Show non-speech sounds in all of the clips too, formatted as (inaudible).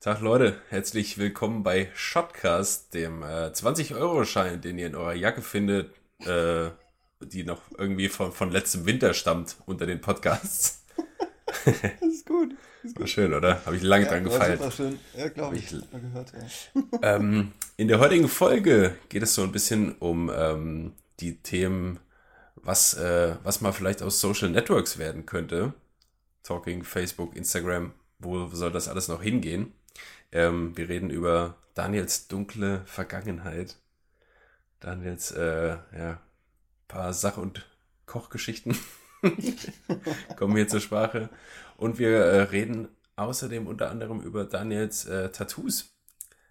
Tag Leute, herzlich willkommen bei Shotcast, dem äh, 20-Euro-Schein, den ihr in eurer Jacke findet, äh, die noch irgendwie von, von letztem Winter stammt unter den Podcasts. das (laughs) ist gut. Das ist War schön, oder? Habe ich lange ja, dran war gefeilt. super schön. Ja, glaube ich. Ich- gehört, ja. (laughs) Ähm, in der heutigen Folge geht es so ein bisschen um ähm, die Themen, was, äh, was mal vielleicht aus Social Networks werden könnte. Talking, Facebook, Instagram, wo soll das alles noch hingehen? Ähm, wir reden über Daniels dunkle Vergangenheit. Daniels, äh, ja, paar Sach- und Kochgeschichten (laughs) kommen hier zur Sprache. Und wir äh, reden außerdem unter anderem über Daniels äh, Tattoos.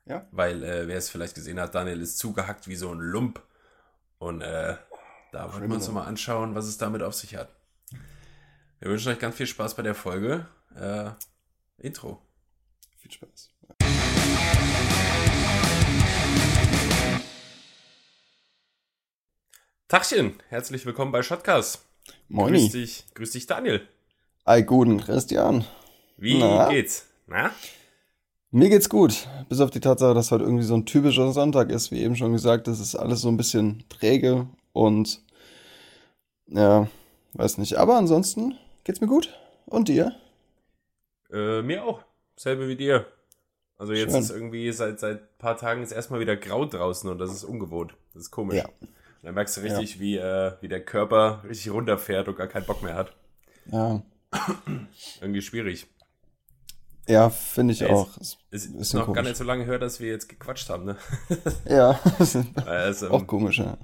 Ja. Weil, äh, wer es vielleicht gesehen hat, Daniel ist zugehackt wie so ein Lump. Und äh, da wollen wir uns mal anschauen, was es damit auf sich hat. Wir wünschen euch ganz viel Spaß bei der Folge. Äh, Intro. Viel Spaß. Tachchen, herzlich willkommen bei Shotcast. Grüß Moini. dich, grüß dich, Daniel. Ei, guten Christian. Wie Na? geht's? Na? Mir geht's gut. Bis auf die Tatsache, dass heute irgendwie so ein typischer Sonntag ist. Wie eben schon gesagt, das ist alles so ein bisschen träge und ja, weiß nicht. Aber ansonsten geht's mir gut. Und dir? Äh, mir auch. Selbe wie dir. Also jetzt Schön. ist irgendwie seit seit paar Tagen ist erstmal wieder grau draußen und das ist ungewohnt. Das ist komisch. Ja. Und dann merkst du richtig, wie, äh, wie der Körper richtig runterfährt und gar keinen Bock mehr hat. Ja, Irgendwie schwierig. ja finde ich Ja, auch. Es- Es ist Bisschen noch gar komisch. nicht so lange her, dass wir jetzt gequatscht haben, ne? (laughs) Ja, (laughs) Also, auch komisch, ja.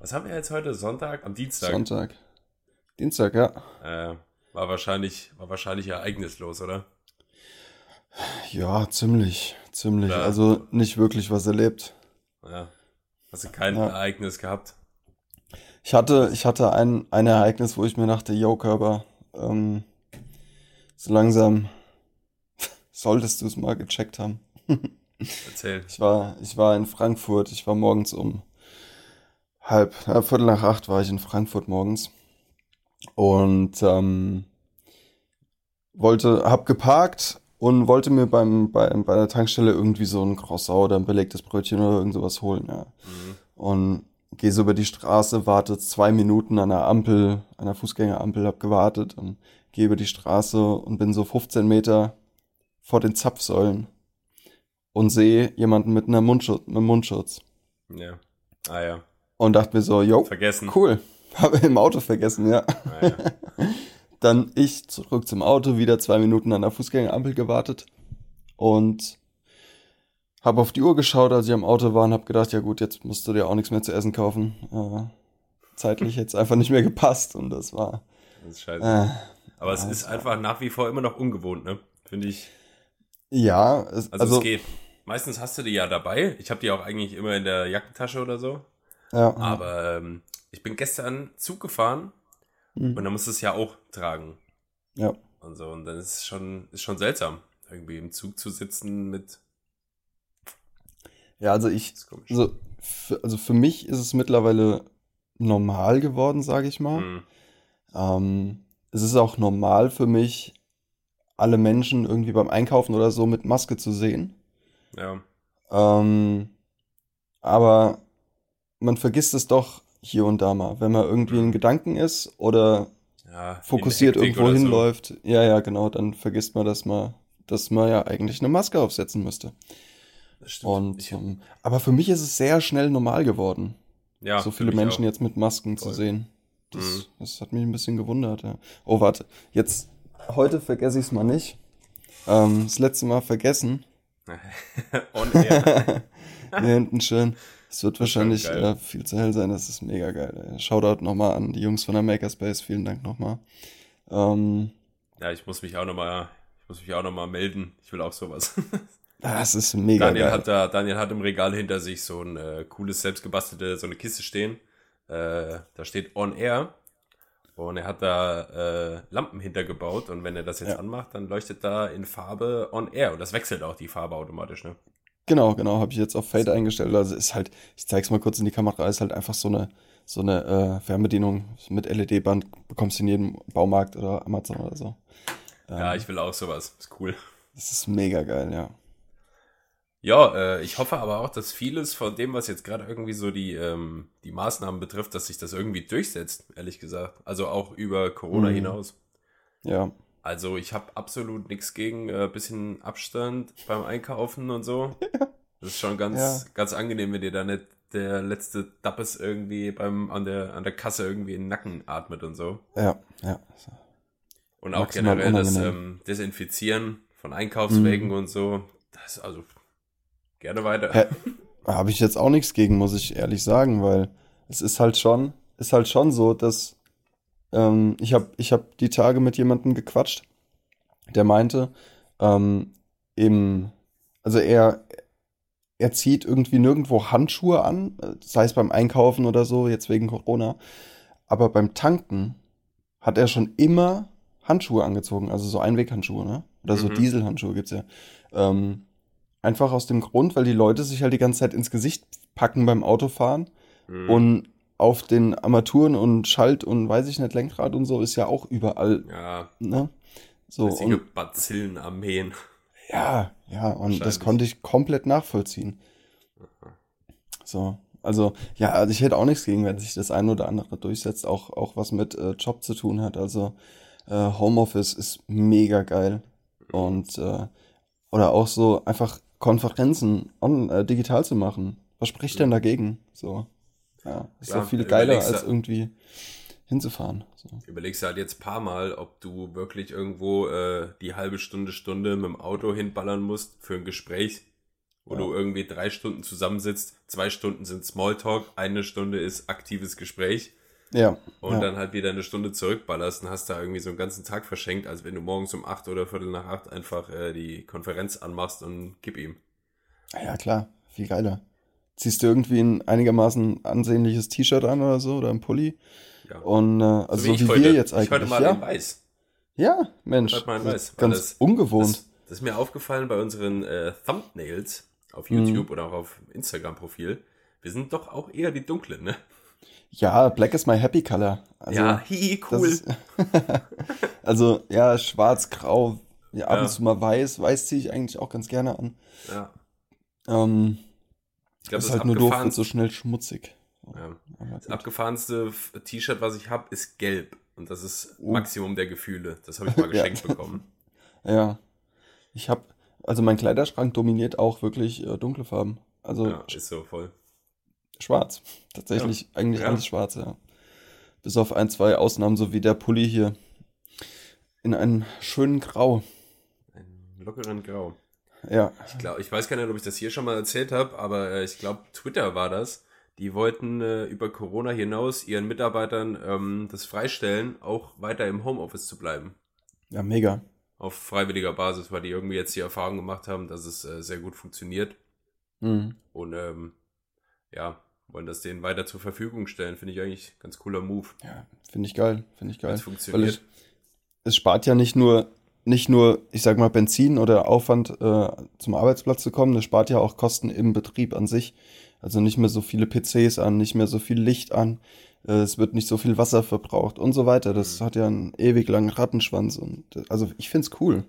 was haben wir jetzt heute? Sonntag? Am Dienstag. Sonntag. Dienstag, ja. Äh, war wahrscheinlich, war wahrscheinlich ereignislos, oder? Ja, ziemlich, ziemlich. Ja. Also nicht wirklich was erlebt. Ja. Hast du kein Ja. Ereignis gehabt? Ich hatte, ich hatte ein, ein Ereignis, wo ich mir dachte, yo, Körper, ähm, so langsam (laughs) solltest du es mal gecheckt haben. (laughs) Erzähl. Ich war, ich war in Frankfurt, ich war morgens um halb, ja, Viertel nach acht war ich in Frankfurt morgens und ähm, wollte, hab geparkt und wollte mir beim, beim, bei der Tankstelle irgendwie so ein Croissant oder ein belegtes Brötchen oder irgend sowas holen, ja. Mhm. Und gehe so über die Straße, warte zwei Minuten an der Ampel, an der Fußgängerampel, hab gewartet und gehe über die Straße und bin so 15 Meter vor den Zapfsäulen und sehe jemanden mit, einer Mundschutz, mit einem Mundschutz. Ja. Ah ja. Und dachte mir so, yo, Vergessen. cool. (laughs) Habe im Auto vergessen, ja. Ah, ja. (laughs) Dann ich zurück zum Auto, wieder zwei Minuten an der Fußgängerampel gewartet und habe auf die Uhr geschaut, als ich am Auto war und habe gedacht, ja gut, jetzt musst du dir auch nichts mehr zu essen kaufen. Äh, zeitlich jetzt einfach nicht mehr gepasst und das war. Das ist scheiße. Äh, Aber es ist einfach nach wie vor immer noch ungewohnt, ne? Finde ich. ja, es, Also, also, es geht. Meistens hast du die ja dabei. Ich habe die auch eigentlich immer in der Jackentasche oder so. ja, Aber ähm, ich bin gestern Zug gefahren Mhm. und da musst du es ja auch tragen. ja, Und so. Und dann ist es schon, ist schon seltsam, irgendwie im Zug zu sitzen mit. ja, also ich, also für, also für mich ist es mittlerweile normal geworden, sage ich mal. Hm. Ähm, es ist auch normal für mich, alle Menschen irgendwie beim Einkaufen oder so mit Maske zu sehen. Ja. Ähm, aber man vergisst es doch hier und da mal, wenn man irgendwie in Gedanken ist oder ja fokussiert irgendwo oder so. hinläuft. Ja, ja, genau, dann vergisst man, dass man, dass man ja eigentlich eine Maske aufsetzen müsste. Das stimmt. Und ich, ähm, aber für mich ist es sehr schnell normal geworden, ja, so viele Menschen auch. jetzt mit Masken zu Voll. sehen. Das, Mhm. das hat mich ein bisschen gewundert. Ja. Oh, warte, jetzt heute vergesse ich es mal nicht. Ähm, das letzte Mal vergessen. (laughs) On air. (laughs) Hier hinten schön. Es wird wahrscheinlich äh, viel zu hell sein. Das ist mega geil. Ey. Shoutout nochmal an die Jungs von der Makerspace. Vielen Dank nochmal. Ähm, ja, ich muss mich auch nochmal, ich muss mich auch noch mal melden. Ich will auch sowas. (laughs) das ist mega Daniel geil. hat da, Daniel hat im Regal hinter sich so ein äh, cooles, selbstgebastelte, so eine Kiste stehen. Äh, da steht On Air. Und er hat da äh, Lampen hintergebaut und wenn er das jetzt Ja. anmacht, dann leuchtet da in Farbe On Air. Und das wechselt auch die Farbe automatisch, ne? Genau, genau, habe ich jetzt auf Fade eingestellt. Also ist halt, ich zeig's mal kurz in die Kamera, ist halt einfach so eine, so eine äh, Fernbedienung mit LED-Band, bekommst du in jedem Baumarkt oder Amazon oder so. Ja, Ähm, ich will auch sowas. Ist cool. Das ist mega geil, ja. Ja, äh, ich hoffe aber auch, dass vieles von dem, was jetzt gerade irgendwie so die, ähm, die Maßnahmen betrifft, dass sich das irgendwie durchsetzt, ehrlich gesagt. Also auch über Corona mhm. hinaus. Ja. Also ich habe absolut nichts gegen äh, bisschen Abstand beim Einkaufen und so. (laughs) Das ist schon ganz, ja. ganz angenehm, wenn dir da nicht der letzte Dappes irgendwie beim, an, der, an der Kasse irgendwie in den Nacken atmet und so. Ja, ja. Und auch Maximal generell unangenehm. das ähm, Desinfizieren von Einkaufswegen mhm. und so. Das also Gerne weiter. (laughs) Habe ich jetzt auch nichts gegen, muss ich ehrlich sagen, weil es ist halt schon, ist halt schon so, dass ähm, ich habe ich hab die Tage mit jemandem gequatscht, der meinte, ähm, eben, also er, er zieht irgendwie nirgendwo Handschuhe an, sei es beim Einkaufen oder so, jetzt wegen Corona, aber beim Tanken hat er schon immer Handschuhe angezogen, also so Einweghandschuhe, ne? Oder so mhm. Dieselhandschuhe gibt's ja. Ähm, Einfach aus dem Grund, weil die Leute sich halt die ganze Zeit ins Gesicht packen beim Autofahren mhm. und auf den Armaturen und Schalt und weiß ich nicht, Lenkrad und so ist ja auch überall. Ja. Ne? So, und, Bazillenarmeen. Ja, ja, und das konnte ich komplett nachvollziehen. So, also, ja, also ich hätte auch nichts gegen, wenn sich das ein oder andere durchsetzt, auch, auch was mit äh, Job zu tun hat. Also, äh, Homeoffice ist mega geil. Mhm. Und, äh, oder auch so einfach Konferenzen on, äh, digital zu machen. Was spricht denn dagegen? So, ja, ist ja, viel geiler als irgendwie hinzufahren. So. Überlegst du halt jetzt paar Mal, ob du wirklich irgendwo äh, die halbe Stunde, Stunde mit dem Auto hinballern musst für ein Gespräch, wo ja. du irgendwie drei Stunden zusammensitzt, zwei Stunden sind Smalltalk, eine Stunde ist aktives Gespräch. Ja. Und ja. dann halt wieder eine Stunde zurückballerst und hast da irgendwie so einen ganzen Tag verschenkt, als wenn du morgens um acht oder viertel nach acht einfach äh, die Konferenz anmachst und gib ihm. Ja, klar. Viel geiler. Ziehst du irgendwie ein einigermaßen ansehnliches T-Shirt an oder so oder ein Pulli? Ja. Und äh, also so wie, so wie heute, wir jetzt eigentlich. Ich heute mal ja? in weiß. Ja, Mensch. Heute mal in weiß. Ganz das, ungewohnt. Das, das, ist mir aufgefallen bei unseren äh, Thumbnails auf YouTube mhm. oder auch auf Instagram-Profil. Wir sind doch auch eher die dunklen, ne? Ja, Black is my happy color. Also, ja, hi, cool. Ist, (laughs) also, ja, schwarz, grau, ja, ab ja. und zu mal weiß. Weiß ziehe ich eigentlich auch ganz gerne an. Ja. Ähm, ich glaube, ist halt nur doof, und so schnell schmutzig. Ja. Das abgefahrenste T-Shirt, was ich habe, ist gelb. Und das ist oh. Maximum der Gefühle. Das habe ich mal (laughs) geschenkt ja. bekommen. Ja. Ich habe, also mein Kleiderschrank dominiert auch wirklich äh, dunkle Farben. Also ja, ist so voll. Schwarz. Tatsächlich ja. eigentlich ja. alles schwarz, ja. Bis auf ein, zwei Ausnahmen, so wie der Pulli hier. In einem schönen Grau. Einen lockeren Grau. Ja. Ich glaube, ich weiß gar nicht, ob ich das hier schon mal erzählt habe, aber äh, ich glaube, Twitter war das. Die wollten äh, über Corona hinaus ihren Mitarbeitern ähm, das freistellen, auch weiter im Homeoffice zu bleiben. Ja, mega. Auf freiwilliger Basis, weil die irgendwie jetzt die Erfahrung gemacht haben, dass es äh, sehr gut funktioniert. Mhm. Und ähm, ja, wollen das denen weiter zur Verfügung stellen. Finde ich eigentlich ganz cooler Move. Ja, finde ich geil. Finde ich geil. Es funktioniert. Es, es spart ja nicht nur nicht nur, ich sag mal, Benzin oder Aufwand äh, zum Arbeitsplatz zu kommen, das spart ja auch Kosten im Betrieb an sich. Also nicht mehr so viele PCs an, nicht mehr so viel Licht an, äh, es wird nicht so viel Wasser verbraucht und so weiter. Das mhm. hat ja einen ewig langen Rattenschwanz und also ich find's cool.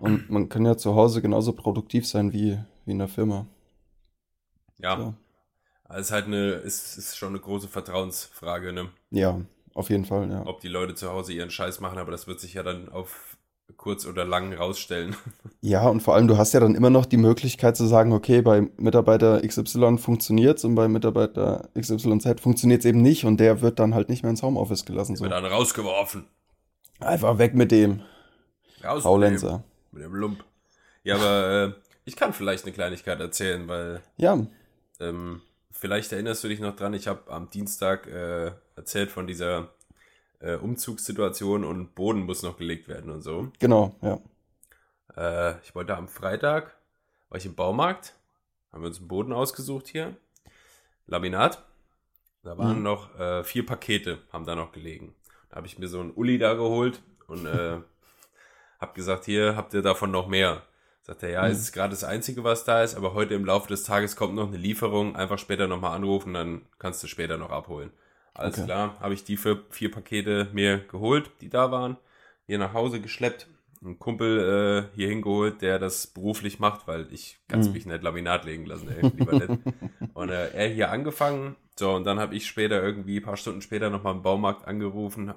Und man kann ja zu Hause genauso produktiv sein wie, wie in der Firma. Ja. So. Also ist halt eine, ist, ist schon eine große Vertrauensfrage, ne? Ja, auf jeden Fall, ja. Ob die Leute zu Hause ihren Scheiß machen, aber das wird sich ja dann auf kurz oder lang rausstellen. (laughs) Ja, und vor allem, du hast ja dann immer noch die Möglichkeit zu sagen, okay, bei Mitarbeiter XY funktioniert es und bei Mitarbeiter XYZ funktioniert es eben nicht und der wird dann halt nicht mehr ins Homeoffice gelassen. Der so. wird dann rausgeworfen. Einfach weg mit dem. Raus Faulenzer. Mit dem, mit dem Lump. Ja, aber äh, ich kann vielleicht eine Kleinigkeit erzählen, weil. Ja. Ähm, vielleicht erinnerst du dich noch dran, ich habe am Dienstag äh, erzählt von dieser äh, Umzugssituation und Boden muss noch gelegt werden und so. Genau, ja. Äh, ich wollte am Freitag, war ich im Baumarkt, haben wir uns einen Boden ausgesucht hier, Laminat. Da waren mhm. noch äh, vier Pakete, haben da noch gelegen. Da habe ich mir so einen Uli da geholt und äh, (laughs) habe gesagt, hier habt ihr davon noch mehr. Sagt er, ja, mhm. ist gerade das Einzige, was da ist, aber heute im Laufe des Tages kommt noch eine Lieferung. Einfach später nochmal anrufen, dann kannst du später noch abholen. Alles okay. klar, habe ich die für vier Pakete mir geholt, die da waren, hier nach Hause geschleppt einen Kumpel äh, hier hingeholt, der das beruflich macht, weil ich kann Mhm. mich nicht Laminat legen lassen, ey, lieber nicht. Und äh, er hier angefangen, so, und dann habe ich später irgendwie, ein paar Stunden später nochmal im Baumarkt angerufen,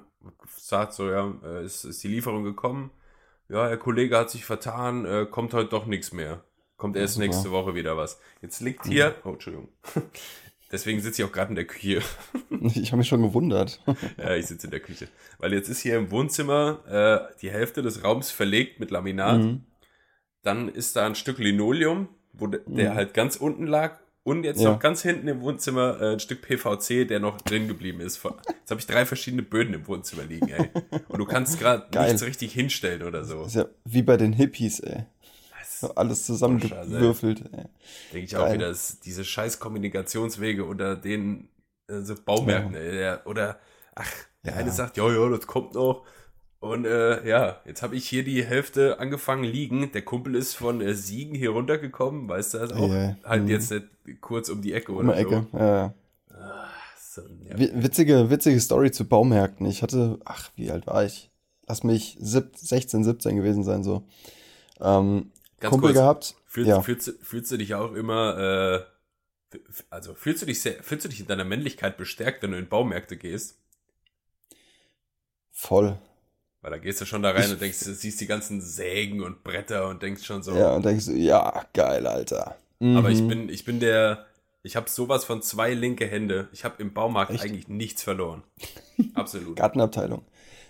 gesagt so, ja, äh, ist, ist die Lieferung gekommen? Ja, der Kollege hat sich vertan, äh, kommt heute doch nichts mehr. Kommt erst nächste Woche wieder was. Jetzt liegt hier, oh, Entschuldigung. Deswegen sitze ich auch gerade in der Küche. (laughs) Ich habe mich schon gewundert. (laughs) Ja, ich sitze in der Küche. Weil jetzt ist hier im Wohnzimmer äh, die Hälfte des Raums verlegt mit Laminat. Mhm. Dann ist da ein Stück Linoleum, wo de, der Mhm. halt ganz unten lag. Und jetzt Ja. noch ganz hinten im Wohnzimmer äh, ein Stück PVC, der noch drin geblieben ist. Jetzt habe ich drei verschiedene Böden im Wohnzimmer liegen, ey. Und du kannst gerade (laughs) nichts richtig hinstellen oder so. ist ja wie bei den Hippies, ey. So Alles zusammengewürfelt, ey. denke ich auch Geil. wieder, dass diese scheiß Kommunikationswege unter den äh, so Baumärkten, der, oder ach, der Ja. eine sagt, ja, ja, das kommt noch. Und äh, ja, jetzt habe ich hier die Hälfte angefangen liegen. Der Kumpel ist von äh, Siegen hier runtergekommen, weißt du, das auch Ja, halt mhm. jetzt nicht kurz um die Ecke Um oder die Ecke. Ja, ja. so. Ah, so. Wi- Witzige, witzige Story zu Baumärkten. Ich hatte, ach, wie alt war ich? Lass mich sieb- 16, 17 gewesen sein, so. Ähm, Ganz Kumpel kurz, gehabt. Fühlst, ja. fühlst, du- fühlst du dich auch immer, äh, also fühlst du dich sehr, fühlst du dich in deiner Männlichkeit bestärkt, wenn du in Baumärkte gehst? Voll. Weil da gehst du schon da rein Ich- und denkst, du siehst die ganzen Sägen und Bretter und denkst schon so. Ja, und denkst du, ja, geil, Alter. Aber ich Mhm. bin, ich bin der, ich habe sowas von zwei linke Hände. Ich habe im Baumarkt Echt? eigentlich nichts verloren. (laughs) Absolut. Gartenabteilung.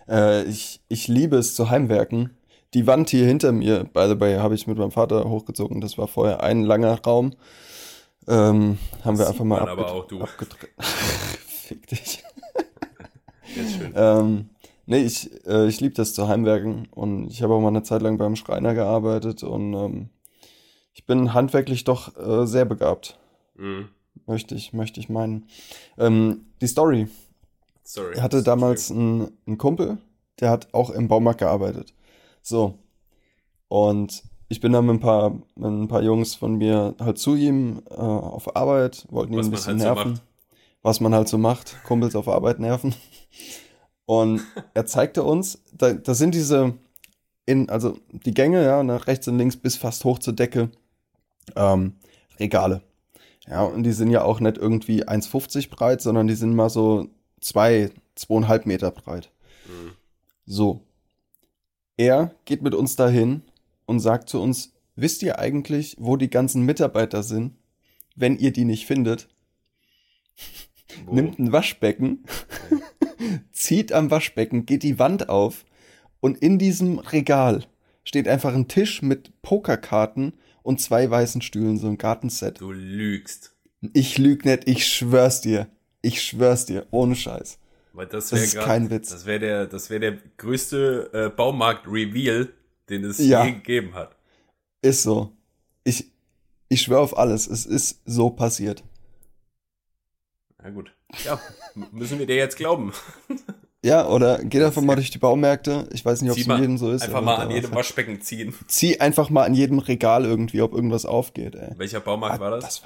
Äh, ich, ich liebe es zu Heimwerken. Die Wand hier hinter mir, by the way, habe ich mit meinem Vater hochgezogen. Das war vorher ein langer Raum. Ähm, haben wir Sieht einfach mal man aber auch, du. abgedreht. (laughs) Fick dich. (laughs) Jetzt schön. Ähm, nee, ich, äh, ich liebe das zu Heimwerken und ich habe auch mal eine Zeit lang beim Schreiner gearbeitet und ähm, ich bin handwerklich doch äh, sehr begabt, Mhm. möchte ich, möchte ich meinen. Ähm, die Story. Sorry. Ich hatte damals einen, einen Kumpel, der hat auch im Baumarkt gearbeitet. So. Und ich bin dann mit ein paar, mit ein paar Jungs von mir halt zu ihm äh, auf Arbeit, wollten ihn Was ein bisschen halt so nerven. macht. was man halt so macht, Kumpels auf Arbeit nerven. Und er zeigte uns, da, da sind diese, in, also die Gänge, ja, nach rechts und links bis fast hoch zur Decke, ähm, Regale. Ja, und die sind ja auch nicht irgendwie 1,50 breit, sondern die sind mal so zwei, zweieinhalb Meter breit. Mhm. So. Er geht mit uns dahin und sagt zu uns, wisst ihr eigentlich, wo die ganzen Mitarbeiter sind, wenn ihr die nicht findet? Wo? nimmt ein Waschbecken, (laughs) zieht am Waschbecken, geht die Wand auf und in diesem Regal steht einfach ein Tisch mit Pokerkarten und zwei weißen Stühlen, so ein Gartenset. Du lügst. Ich lüg nicht, ich schwör's dir. Ich schwör's dir, ohne Scheiß. Weil das Das wäre ist grad- kein Witz. Das wäre der, das wäre der größte äh, Baumarkt-Reveal, den es Ja. je gegeben hat. Ist so. Ich, ich schwör auf alles, es ist so passiert. Na gut. Ja, müssen wir dir jetzt glauben. (laughs) Ja, oder geht einfach mal durch die Baumärkte. Ich weiß nicht, ob es in jedem so ist. Einfach mal an jedem (laughs) Waschbecken ziehen. Zieh einfach mal an jedem Regal irgendwie, ob irgendwas aufgeht, ey. Welcher Baumarkt war das? Ah, Das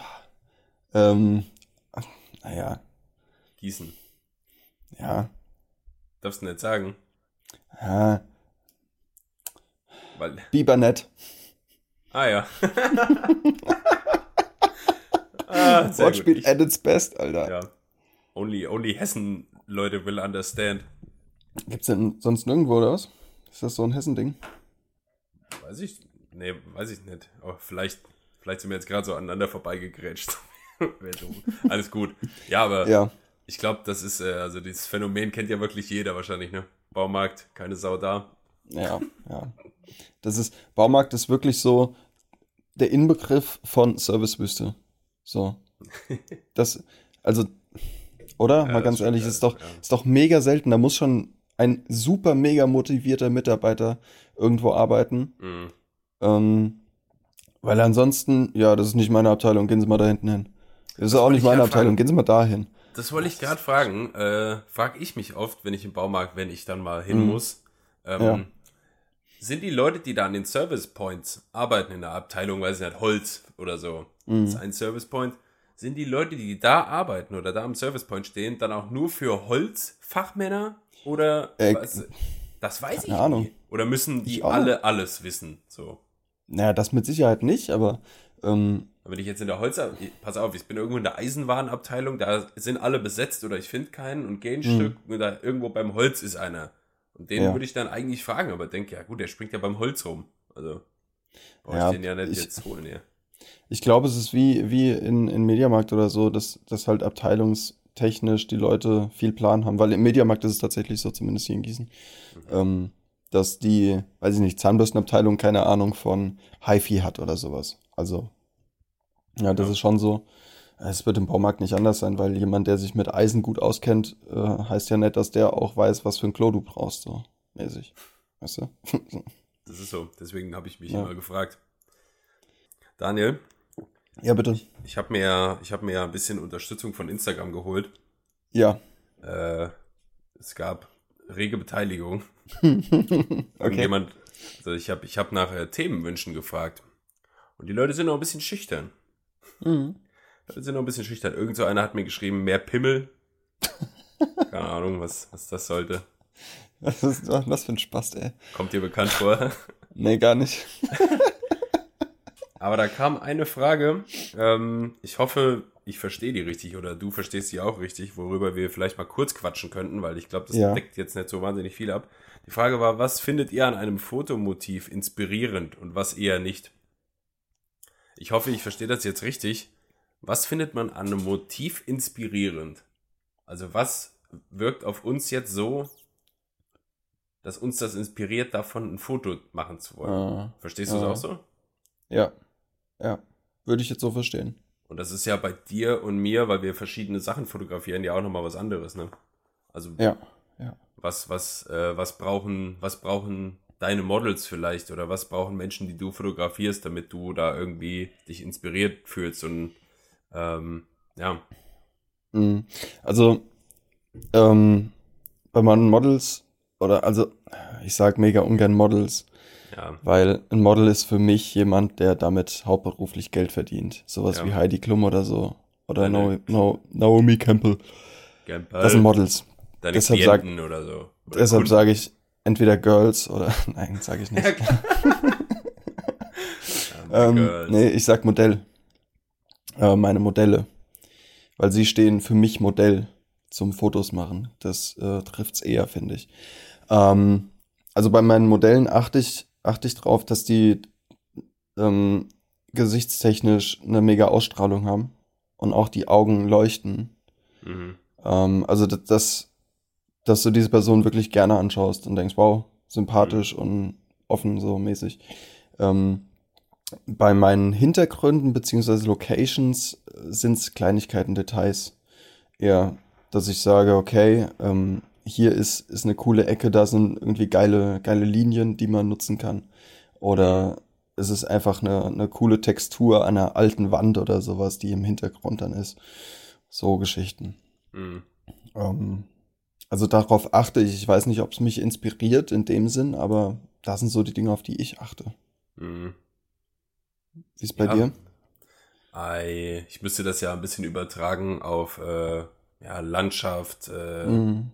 war. Ähm, ach, naja, Gießen. Ja, Darfst du nicht sagen. ja. Weil. Bibernett. Ah ja. (laughs) ah, Wortspiel at its best, Alter. ja. Only, only Hessen Leute will understand. Gibt's denn sonst nirgendwo oder was? Ist das so ein Hessen-Ding? Weiß ich. Nee, weiß ich nicht. Aber vielleicht, vielleicht sind wir jetzt gerade so aneinander vorbeigegrätscht. (laughs) Alles gut. Ja, aber Ja. Ich glaube, das ist, äh, also dieses Phänomen kennt ja wirklich jeder wahrscheinlich, ne? Baumarkt, keine Sau da. Ja, ja. Das ist, Baumarkt ist wirklich so der Inbegriff von Servicewüste. So. (laughs) Das, also, oder? Ja, Mal das ganz stimmt, ehrlich, ja, ist doch, ja. ist doch mega selten. Da muss schon ein super mega motivierter Mitarbeiter irgendwo arbeiten. Mhm. Ähm, weil ansonsten, ja, das ist nicht meine Abteilung, gehen Sie mal da hinten hin. Das ist auch wollte nicht ich meine Abteilung, fragen. gehen Sie mal dahin. Das wollte ich gerade fragen. Äh, frag ich mich oft, wenn ich im Baumarkt, wenn ich dann mal hin Mhm. muss. Ähm, Ja. Sind die Leute, die da an den Service Points arbeiten in der Abteilung, weiß ich nicht, Holz oder so, Mhm. das ist ein Service Point, sind die Leute, die da arbeiten oder da am Service Point stehen, dann auch nur für Holzfachmänner oder Äh, was? Das weiß Keine ich Ahnung. nicht. Oder müssen die alle alles wissen? So. Naja, das mit Sicherheit nicht, aber ähm, Wenn ich jetzt in der Holz, pass auf, ich bin irgendwo in der Eisenwarenabteilung, da sind alle besetzt oder ich finde keinen und gehe ein Mhm. Stück und da irgendwo beim Holz ist einer. Und den Ja. würde ich dann eigentlich fragen, aber denke, ja gut, der springt ja beim Holz rum. Also brauche Ja, ich den ja nicht ich- jetzt holen hier. ich glaube, es ist wie, wie in, in Mediamarkt oder so, dass, dass halt abteilungstechnisch die Leute viel Plan haben, weil im Mediamarkt ist es tatsächlich so, zumindest hier in Gießen, ähm, dass die, weiß ich nicht, Zahnbürstenabteilung keine Ahnung von HiFi hat oder sowas. Also, ja, das Ja. ist schon so. Es wird im Baumarkt nicht anders sein, weil jemand, der sich mit Eisen gut auskennt, äh, heißt ja nicht, dass der auch weiß, was für ein Klo du brauchst, so mäßig. Weißt du? (laughs) Das ist so. Deswegen habe ich mich Ja. immer gefragt. Daniel, ja, bitte. ich habe mir, ja- ich hab mir ja ein bisschen Unterstützung von Instagram geholt. Ja. Äh, es gab rege Beteiligung. (laughs) okay. Irgendjemand, also ich habe ich hab nach äh, Themenwünschen gefragt. Und die Leute sind noch ein bisschen schüchtern. Mhm. Die Leute sind noch ein bisschen schüchtern. Irgend so einer hat mir geschrieben, mehr Pimmel. (laughs) Keine Ahnung, was, was das sollte. Was ist was für ein Spaß, ey. Kommt dir bekannt vor. (laughs) Nee, gar nicht. (laughs) Aber da kam eine Frage. Ähm, ich hoffe, ich verstehe die richtig oder du verstehst sie auch richtig, worüber wir vielleicht mal kurz quatschen könnten, weil ich glaube, das Ja. deckt jetzt nicht so wahnsinnig viel ab. Die Frage war, was findet ihr an einem Fotomotiv inspirierend und was eher nicht? Ich hoffe, ich verstehe das jetzt richtig. Was findet man an einem Motiv inspirierend? Also was wirkt auf uns jetzt so, dass uns das inspiriert, davon ein Foto machen zu wollen? Ah, Verstehst du es ah. auch so? ja. Ja. Würde ich jetzt so verstehen. Und das ist ja bei dir und mir, weil wir verschiedene Sachen fotografieren, ja auch nochmal was anderes, ne? Also Ja. Ja. was, was, äh, was brauchen, was brauchen deine Models vielleicht oder was brauchen Menschen, die du fotografierst, damit du da irgendwie dich inspiriert fühlst und ähm, ja, Mhm. Also, ähm, bei meinen Models, oder also, ich sag mega ungern Models, ja, weil ein Model ist für mich jemand, der damit hauptberuflich Geld verdient. Sowas Ja. wie Heidi Klum oder so. Oder Deine- no, no, Naomi Campbell. gern Das sind Models. deine deshalb sag- Klienten oder so. Oder Deshalb sage ich entweder Girls oder, (laughs) nein, sage ich nicht. (laughs) Ähm, nee, ich sag Modell. Äh, meine Modelle. Weil sie stehen für mich Modell zum Fotos machen. Das äh, trifft's eher, finde ich. Ähm, also bei meinen Modellen achte ich, achte ich drauf, dass die ähm, gesichtstechnisch eine mega Ausstrahlung haben und auch die Augen leuchten. Mhm. Ähm, also dass, dass, dass du diese Person wirklich gerne anschaust und denkst, wow, sympathisch und offen so mäßig. Ähm, bei meinen Hintergründen beziehungsweise Locations sind es Kleinigkeiten, Details. Eher, dass ich sage, okay, ähm, hier ist, ist eine coole Ecke, da sind irgendwie geile, geile Linien, die man nutzen kann. Oder es ist einfach eine, eine coole Textur an einer alten Wand oder sowas, die im Hintergrund dann ist. So Geschichten. Mhm. Ähm, also darauf achte ich. Ich weiß nicht, ob es mich inspiriert in dem Sinn, aber das sind so die Dinge, auf die ich achte. Mhm. Wie ist bei Ja. dir? Ei, ich müsste das ja ein bisschen übertragen auf äh, ja, Landschaft, äh, Mhm.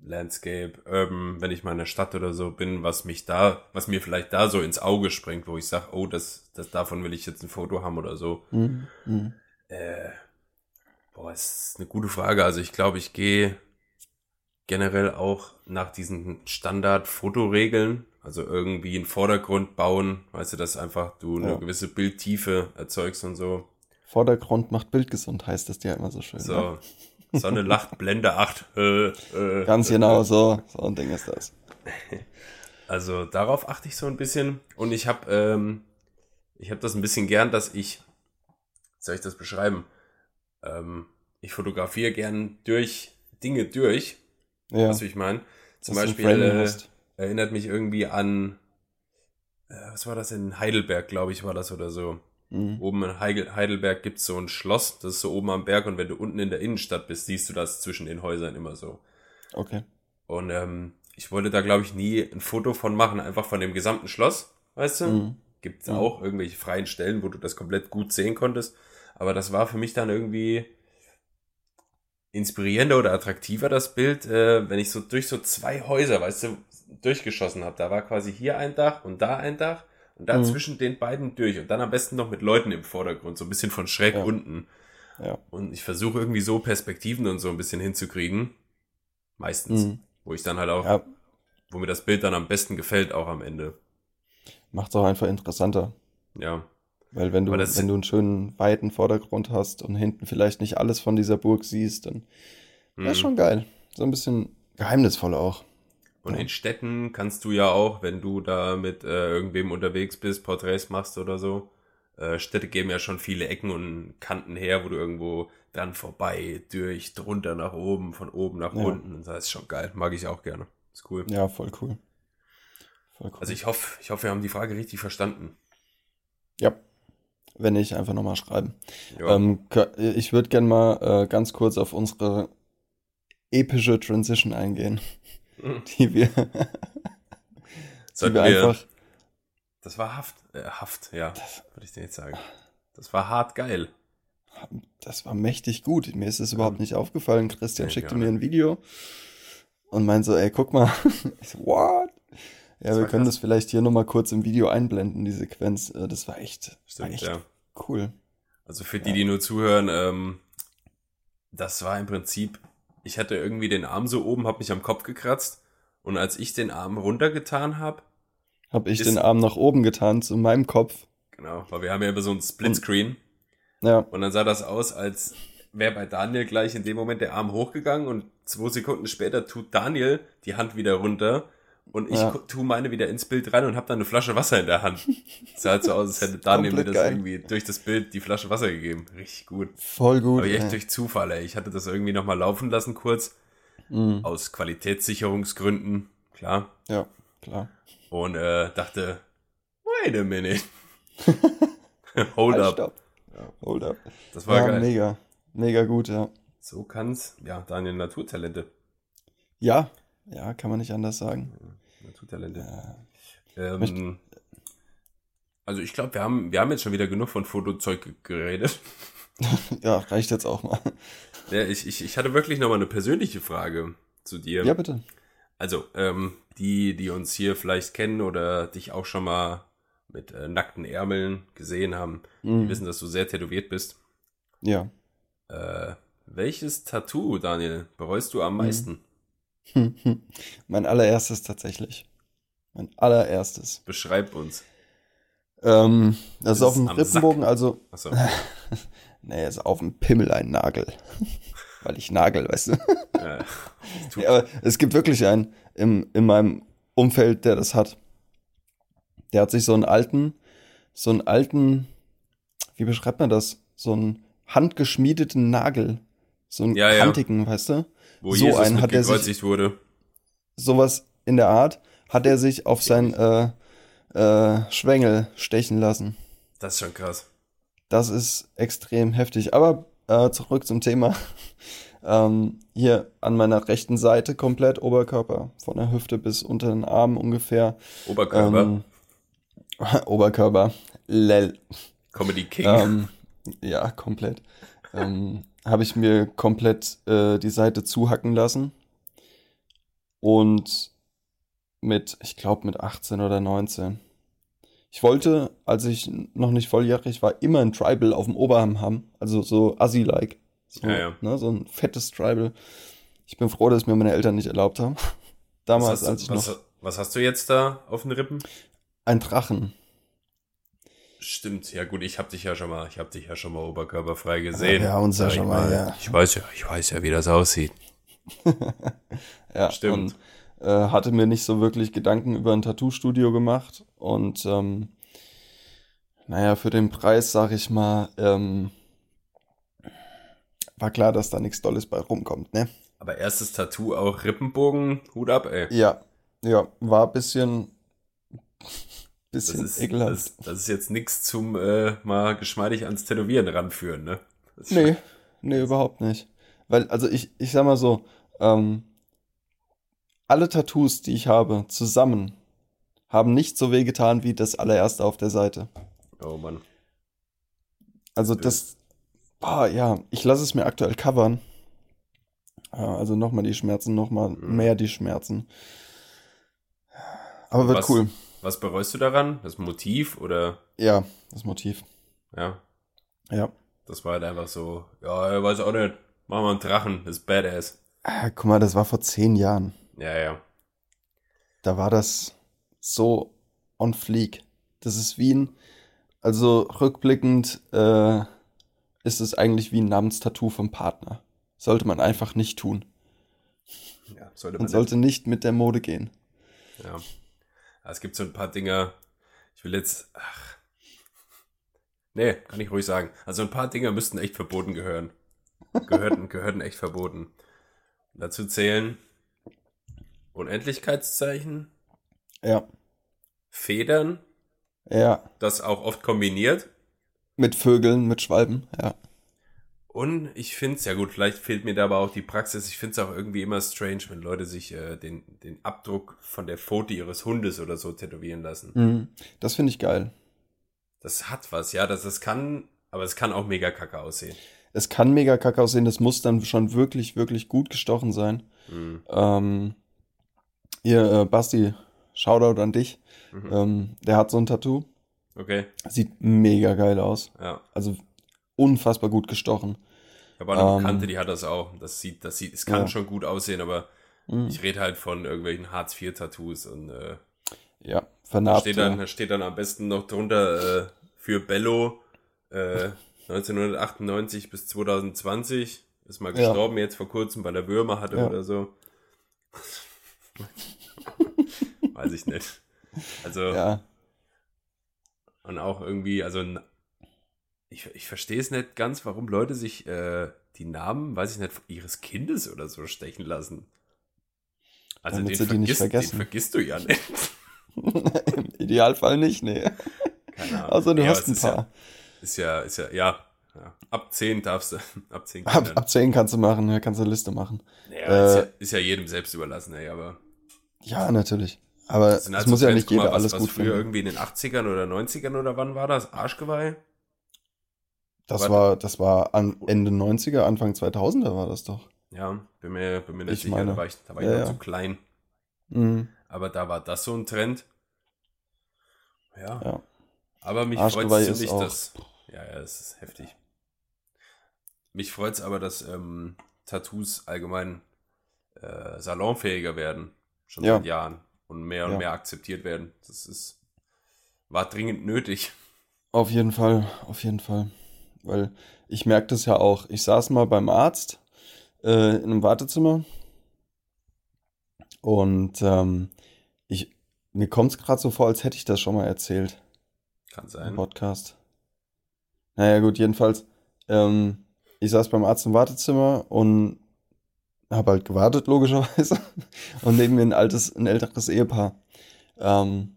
Landscape, Urban, wenn ich mal in der Stadt oder so bin, was mich da, was mir vielleicht da so ins Auge springt, wo ich sage, oh, das, das davon will ich jetzt ein Foto haben oder so. Mhm. Mhm. Äh, boah, ist eine gute Frage. Also ich glaube, ich gehe generell auch nach diesen Standard-Fotoregeln, also irgendwie einen Vordergrund bauen, weißt du, dass einfach du eine Ja. gewisse Bildtiefe erzeugst und so. Vordergrund macht bildgesund, heißt das ja immer so schön. Ne? So, Sonne (laughs) lacht, Blende 8. Äh, äh, Ganz genau, so, so ein Ding ist das. (laughs) Also darauf achte ich so ein bisschen. Und ich habe ähm, ich habe das ein bisschen gern, dass ich, wie soll ich das beschreiben? Ähm, ich fotografiere gern durch Dinge durch. Ja, Weißt du, wie ich meine? Zum ein Beispiel äh, erinnert mich irgendwie an, äh, was war das in Heidelberg, glaube ich, war das oder so. Mhm. Oben in Heidelberg gibt's so ein Schloss, das ist so oben am Berg und wenn du unten in der Innenstadt bist, siehst du das zwischen den Häusern immer so. Okay. Und ähm, ich wollte da, glaube ich, nie ein Foto von machen, einfach von dem gesamten Schloss, weißt du? Mhm. Gibt's Mhm. auch irgendwelche freien Stellen, wo du das komplett gut sehen konntest. Aber das war für mich dann irgendwie inspirierender oder attraktiver, das Bild, äh, wenn ich so durch so zwei Häuser, weißt du, durchgeschossen habe. Da war quasi hier ein Dach und da ein Dach und da Mhm. zwischen den beiden durch und dann am besten noch mit Leuten im Vordergrund, so ein bisschen von schräg Ja. unten. Ja. Und ich versuche irgendwie so Perspektiven und so ein bisschen hinzukriegen. Meistens. Mhm. Wo ich dann halt auch, Ja, wo mir das Bild dann am besten gefällt, auch am Ende. macht's auch einfach interessanter. Ja. Weil wenn du, wenn du einen schönen weiten Vordergrund hast und hinten vielleicht nicht alles von dieser Burg siehst, dann Mhm. ist schon geil. So ein bisschen geheimnisvoll auch. Und Ja. in Städten kannst du ja auch, wenn du da mit äh, irgendwem unterwegs bist, Porträts machst oder so. Äh, Städte geben ja schon viele Ecken und Kanten her, wo du irgendwo dran vorbei, durch, drunter nach oben, von oben nach Ja. unten. Und das ist schon geil. Mag ich auch gerne. Ist cool. Ja, voll cool. Voll cool. Also ich hoffe, ich hoffe, wir haben die Frage richtig verstanden. ja, wenn nicht, einfach nochmal schreiben. Ähm, ich würde gerne mal äh, ganz kurz auf unsere epische Transition eingehen, Mhm. die wir, die wir einfach, das war Haft, äh, Haft, ja, würde ich dir jetzt sagen. Das war hart geil. das war mächtig gut. Mir ist es überhaupt nicht aufgefallen. Christian Nee, schickte mir ein Video und meinte so, ey, guck mal. (laughs) Ich so, what? Ja, wir war können krass. das vielleicht hier nochmal kurz im Video einblenden, die Sequenz. Äh, Das war echt, war Stimmt, echt ja. cool. Also für die, die nur zuhören, ähm, das war im Prinzip, ich hatte irgendwie den Arm so oben, hab mich am Kopf gekratzt und als ich den Arm runtergetan habe, Hab ich Ist- den Arm nach oben getan zu meinem Kopf. genau, weil wir haben ja immer so ein Splitscreen Ja, und dann sah das aus, als wäre bei Daniel gleich in dem Moment der Arm hochgegangen und zwei Sekunden später tut Daniel die Hand wieder runter und ich Ja. gu- tu meine wieder ins Bild rein und habe dann eine Flasche Wasser in der Hand. sah halt so aus, als hätte Daniel mir das geil. irgendwie durch das Bild die Flasche Wasser gegeben. Richtig gut. voll gut. Aber echt ey. durch Zufall, ey. Ich hatte das irgendwie nochmal laufen lassen kurz. Mhm. Aus Qualitätssicherungsgründen, klar. Ja, klar. Und äh, dachte, wait a minute. (laughs) Hold Halt, up. stopp. Hold up. Das war ja, geil. mega. Mega gut, ja. So kann's, ja, Daniel, Naturtalente. Ja, ja, kann man nicht anders sagen. Naturtalente. Ja. Ähm, also ich glaube, wir haben, wir haben jetzt schon wieder genug von Fotozeug geredet. (laughs) Ja, reicht jetzt auch mal. Ja, ich, ich, ich hatte wirklich nochmal eine persönliche Frage zu dir. Ja, bitte. Also, ähm, die, die uns hier vielleicht kennen oder dich auch schon mal mit äh, nackten Ärmeln gesehen haben, die Mhm. wissen, dass du sehr tätowiert bist. Ja. Äh, welches Tattoo, Daniel, bereust du am meisten? Mein allererstes tatsächlich. Mein allererstes. Beschreib uns. Ähm, das Ist ist auf dem Rippenbogen, also, Achso. (laughs) nee, ist auf dem Pimmel ein Nagel. (laughs) Weil ich nagel, weißt du. Ja, (laughs) aber es gibt wirklich einen im, in meinem Umfeld, der das hat. Der hat sich so einen alten, so einen alten, wie beschreibt man das? So einen handgeschmiedeten Nagel. So einen Ja, ja. kantigen, weißt du? Wo so Jesus einen hat er sich- wurde. Sowas in der Art hat er sich auf sein äh, äh, Schwengel stechen lassen. Das ist schon krass. Das ist extrem heftig. Aber äh, zurück zum Thema. (laughs) ähm, hier an meiner rechten Seite komplett Oberkörper. Von der Hüfte bis unter den Arm ungefähr. Oberkörper, Ähm, (laughs) Oberkörper. Lel. Comedy King. Ähm, ja, komplett. ähm, Habe ich mir komplett äh, die Seite zuhacken lassen. Und mit, ich glaube, mit 18 oder 19. Ich wollte, als ich noch nicht volljährig war, immer ein Tribal auf dem Oberarm haben. Also so Assi-like. So, Ja, ja. Ne, so ein fettes Tribal. Ich bin froh, dass mir meine Eltern nicht erlaubt haben. (laughs) Damals, hast als du, ich was, noch was hast du jetzt da auf den Rippen? ein Drachen. Stimmt, ja gut, ich hab dich ja schon mal, ich hab dich ja schon mal oberkörperfrei gesehen. haben uns ja schon mal, ja. Ich weiß ja, ich weiß ja, wie das aussieht. (laughs) Ja, Stimmt. Und, äh, hatte mir nicht so wirklich Gedanken über ein Tattoo-Studio gemacht. Und ähm, naja, für den Preis, sag ich mal, ähm, war klar, dass da nichts Dolles bei rumkommt, ne? Aber erstes Tattoo auch Rippenbogen, Hut ab, ey. Ja, ja, war ein bisschen, Das bisschen ist, ekelhaft. das, das ist jetzt nichts zum äh, mal geschmeidig ans Tätowieren ranführen, ne? Das Nee, nee, überhaupt nicht. Weil, also ich, ich sag mal so, ähm, alle Tattoos, die ich habe, zusammen, haben nicht so wehgetan wie das allererste auf der Seite. Oh Mann. Also das, boah, ja, ich lasse es mir aktuell covern. Ja, Also nochmal die Schmerzen, nochmal Mhm. mehr die Schmerzen. Aber wird was, cool. Was bereust du daran? Das Motiv oder? Ja, das Motiv. Ja. Ja. Das war halt einfach so, ja, ich weiß auch nicht. Machen wir einen Drachen, das ist badass. Ah, guck mal, das war vor zehn Jahren. Ja, ja. Da war das so on fleek. Das ist wie ein, also rückblickend äh, ist es eigentlich wie ein Namenstattoo vom Partner. Sollte man einfach nicht tun. ja sollte Man man sollte nicht mit der Mode gehen. Ja. Ja, Es gibt so ein paar Dinger, ich will jetzt, ach. Nee, kann ich ruhig sagen. Also ein paar Dinger müssten echt verboten gehören. Gehörten, (laughs) gehörten echt verboten. Dazu zählen Unendlichkeitszeichen, Ja, Federn, ja. das auch oft kombiniert. Mit Vögeln, mit Schwalben, ja. Und ich finde es, ja gut, vielleicht fehlt mir da aber auch die Praxis. Ich finde es auch irgendwie immer strange, wenn Leute sich äh, den, den Abdruck von der Pfote ihres Hundes oder so tätowieren lassen. Mhm. Das finde ich geil. Das hat was, ja, das, das kann, aber es kann auch mega kacke aussehen. Es kann mega kacke aussehen, das muss dann schon wirklich, wirklich gut gestochen sein. Mhm. Ähm, hier, äh, Basti, Shoutout an dich. Mhm. Ähm, der hat so ein Tattoo. Okay, Sieht mega geil aus. ja. Also unfassbar gut gestochen. Ich habe auch eine Ähm, Bekannte, die hat das auch. Das sieht, das sieht, es kann Ja. schon gut aussehen, aber Mhm. ich rede halt von irgendwelchen Hartz-IV-Tattoos und äh, Ja, da vernarbt. steht dann, da steht dann am besten noch drunter äh, für Bello äh, (laughs) 1998 bis 2020. Ist mal Ja. gestorben jetzt vor kurzem, weil er Würmer hatte Ja. oder so. (laughs) Weiß ich nicht. Also, Ja, und auch irgendwie, also ich, ich verstehe es nicht ganz, warum Leute sich äh, die Namen, weiß ich nicht, ihres Kindes oder so stechen lassen. Also Damit den die nicht vergisst, den vergessen. vergisst du ja (laughs) nicht. im Idealfall nicht, nee. Keine Ahnung. Also du Ja, hast ein es ist ja- paar. Ist ja, ist ja, ja. ja. Ab 10 darfst du, (laughs) ab 10 Ab, ab 10 kannst du machen, ja, kannst du eine Liste machen. ja, ist, äh, ja, ist ja jedem selbst überlassen, ey, aber Ja, natürlich. Aber das es sind halt so muss ja nicht jeder was, alles was gut früher finden. irgendwie in den 80ern oder 90ern oder wann war das? Arschgeweih? Das war, das war an Ende 90er, Anfang 2000er war das doch. Ja, bin mir, bin mir nicht Ich sicher, meine. da war ich, da war Ja, ich noch ja. zu klein. Mhm. Aber da war das so ein Trend. Ja. Ja. Aber mich freut es auch- dass. Ja, ja, es ist heftig. Mich freut es aber, dass ähm, Tattoos allgemein äh, salonfähiger werden. Schon Ja. seit Jahren. Und mehr und Ja. mehr akzeptiert werden. Das ist. War dringend nötig. Auf jeden Fall, auf jeden Fall. Weil ich merke das ja auch. Ich saß mal beim Arzt äh, in einem Wartezimmer und ähm, ich, mir kommt es gerade so vor, als hätte ich das schon mal erzählt Kann im sein. Podcast. Naja, gut, jedenfalls. Ähm, ich saß beim Arzt im Wartezimmer und habe halt gewartet, logischerweise. (laughs) Und neben mir ein altes, ein älteres Ehepaar. Ähm,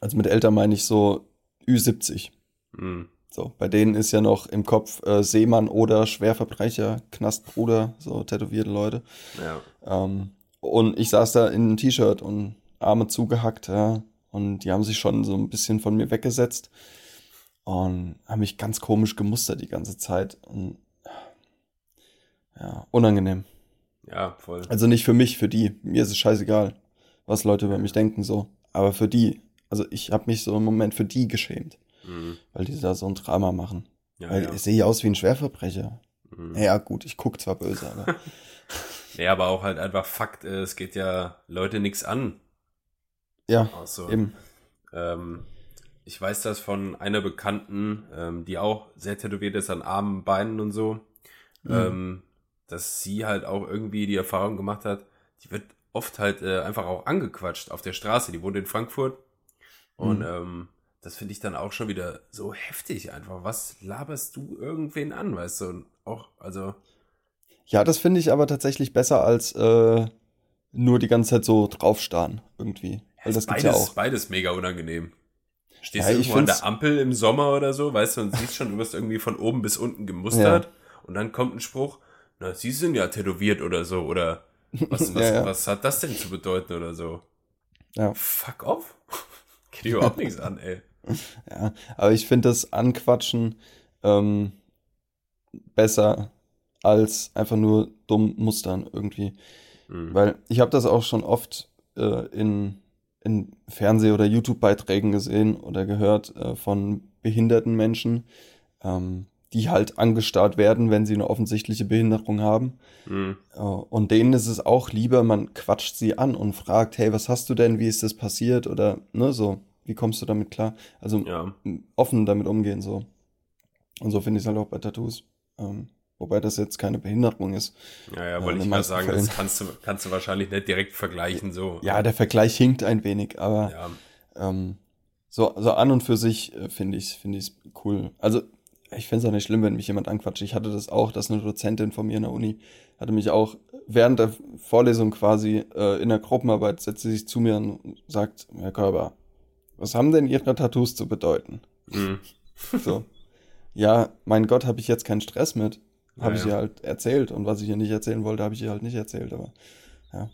also mit älter meine ich so Ü70. Hm. So, bei denen ist ja noch im Kopf äh, Seemann oder Schwerverbrecher, Knastbruder, so tätowierte Leute. Ja. Ähm, und ich saß da in einem T-Shirt und Arme zugehackt, ja. Und die haben sich schon so ein bisschen von mir weggesetzt und haben mich ganz komisch gemustert die ganze Zeit. Und ja, unangenehm. Ja, voll. Also nicht für mich, für die. Mir ist es scheißegal, was Leute über mich denken, so. Aber für die. Also ich habe mich so im Moment für die geschämt, Hm. weil die da so ein Drama machen. Ja, Weil ja. ich sehe aus wie ein Schwerverbrecher. Hm. Ja, gut, ich guck zwar böse, aber. (laughs) (laughs) Ja, aber auch halt einfach Fakt, äh, es geht ja Leute nichts an. ja, Also, eben. ähm, ich weiß das von einer Bekannten, ähm, die auch sehr tätowiert ist an Armen, Beinen und so, Mhm. ähm, dass sie halt auch irgendwie die Erfahrung gemacht hat, die wird oft halt äh, einfach auch angequatscht auf der Straße. Die wohnt in Frankfurt und Mhm. ähm, das finde ich dann auch schon wieder so heftig einfach. Was laberst du irgendwen an, weißt du? Und auch, also, Ja, das finde ich aber tatsächlich besser als äh, nur die ganze Zeit so draufstarren irgendwie. Weil das beides, gibt's ja auch. beides mega unangenehm. Stehst Ja, du irgendwo an der Ampel im Sommer oder so, weißt du, und siehst schon, du wirst irgendwie von oben bis unten gemustert und dann kommt ein Spruch, na, sie sind ja tätowiert oder so, oder was, (laughs) was, Ja, ja. was hat das denn zu bedeuten oder so? Ja. Fuck off. (laughs) Geht überhaupt nichts an, ey. (laughs) Ja, aber ich finde das Anquatschen ähm, besser als einfach nur dumm mustern irgendwie. Hm. Weil ich habe das auch schon oft äh, in, in Fernseh- oder YouTube-Beiträgen gesehen oder gehört äh, von behinderten Menschen, ähm, die halt angestarrt werden, wenn sie eine offensichtliche Behinderung haben. Mhm. Äh, und denen ist es auch lieber, man quatscht sie an und fragt, hey, was hast du denn, wie ist das passiert oder ne, so, wie kommst du damit klar? Also ja. offen damit umgehen so. Und so finde ich es halt auch bei Tattoos. Ähm, wobei das jetzt keine Behinderung ist. Ja, ja, wollte äh, ich mal sagen, Fällen. das kannst du, kannst du wahrscheinlich nicht direkt vergleichen so. Ja, der Vergleich hinkt ein wenig, aber ja. ähm, so, so an und für sich äh, finde ich es find cool. Also ich finde es auch nicht schlimm, wenn mich jemand anquatscht. Ich hatte das auch, dass eine Dozentin von mir in der Uni hatte mich auch während der Vorlesung quasi äh, in der Gruppenarbeit setzt sie sich zu mir und sagt, Herr Körber, was haben denn Ihre Tattoos zu bedeuten? Mhm. So. Ja, mein Gott, habe ich jetzt keinen Stress mit. Habe ja, ich ihr halt erzählt. Und was ich ihr nicht erzählen wollte, habe ich ihr halt nicht erzählt. Aber ja.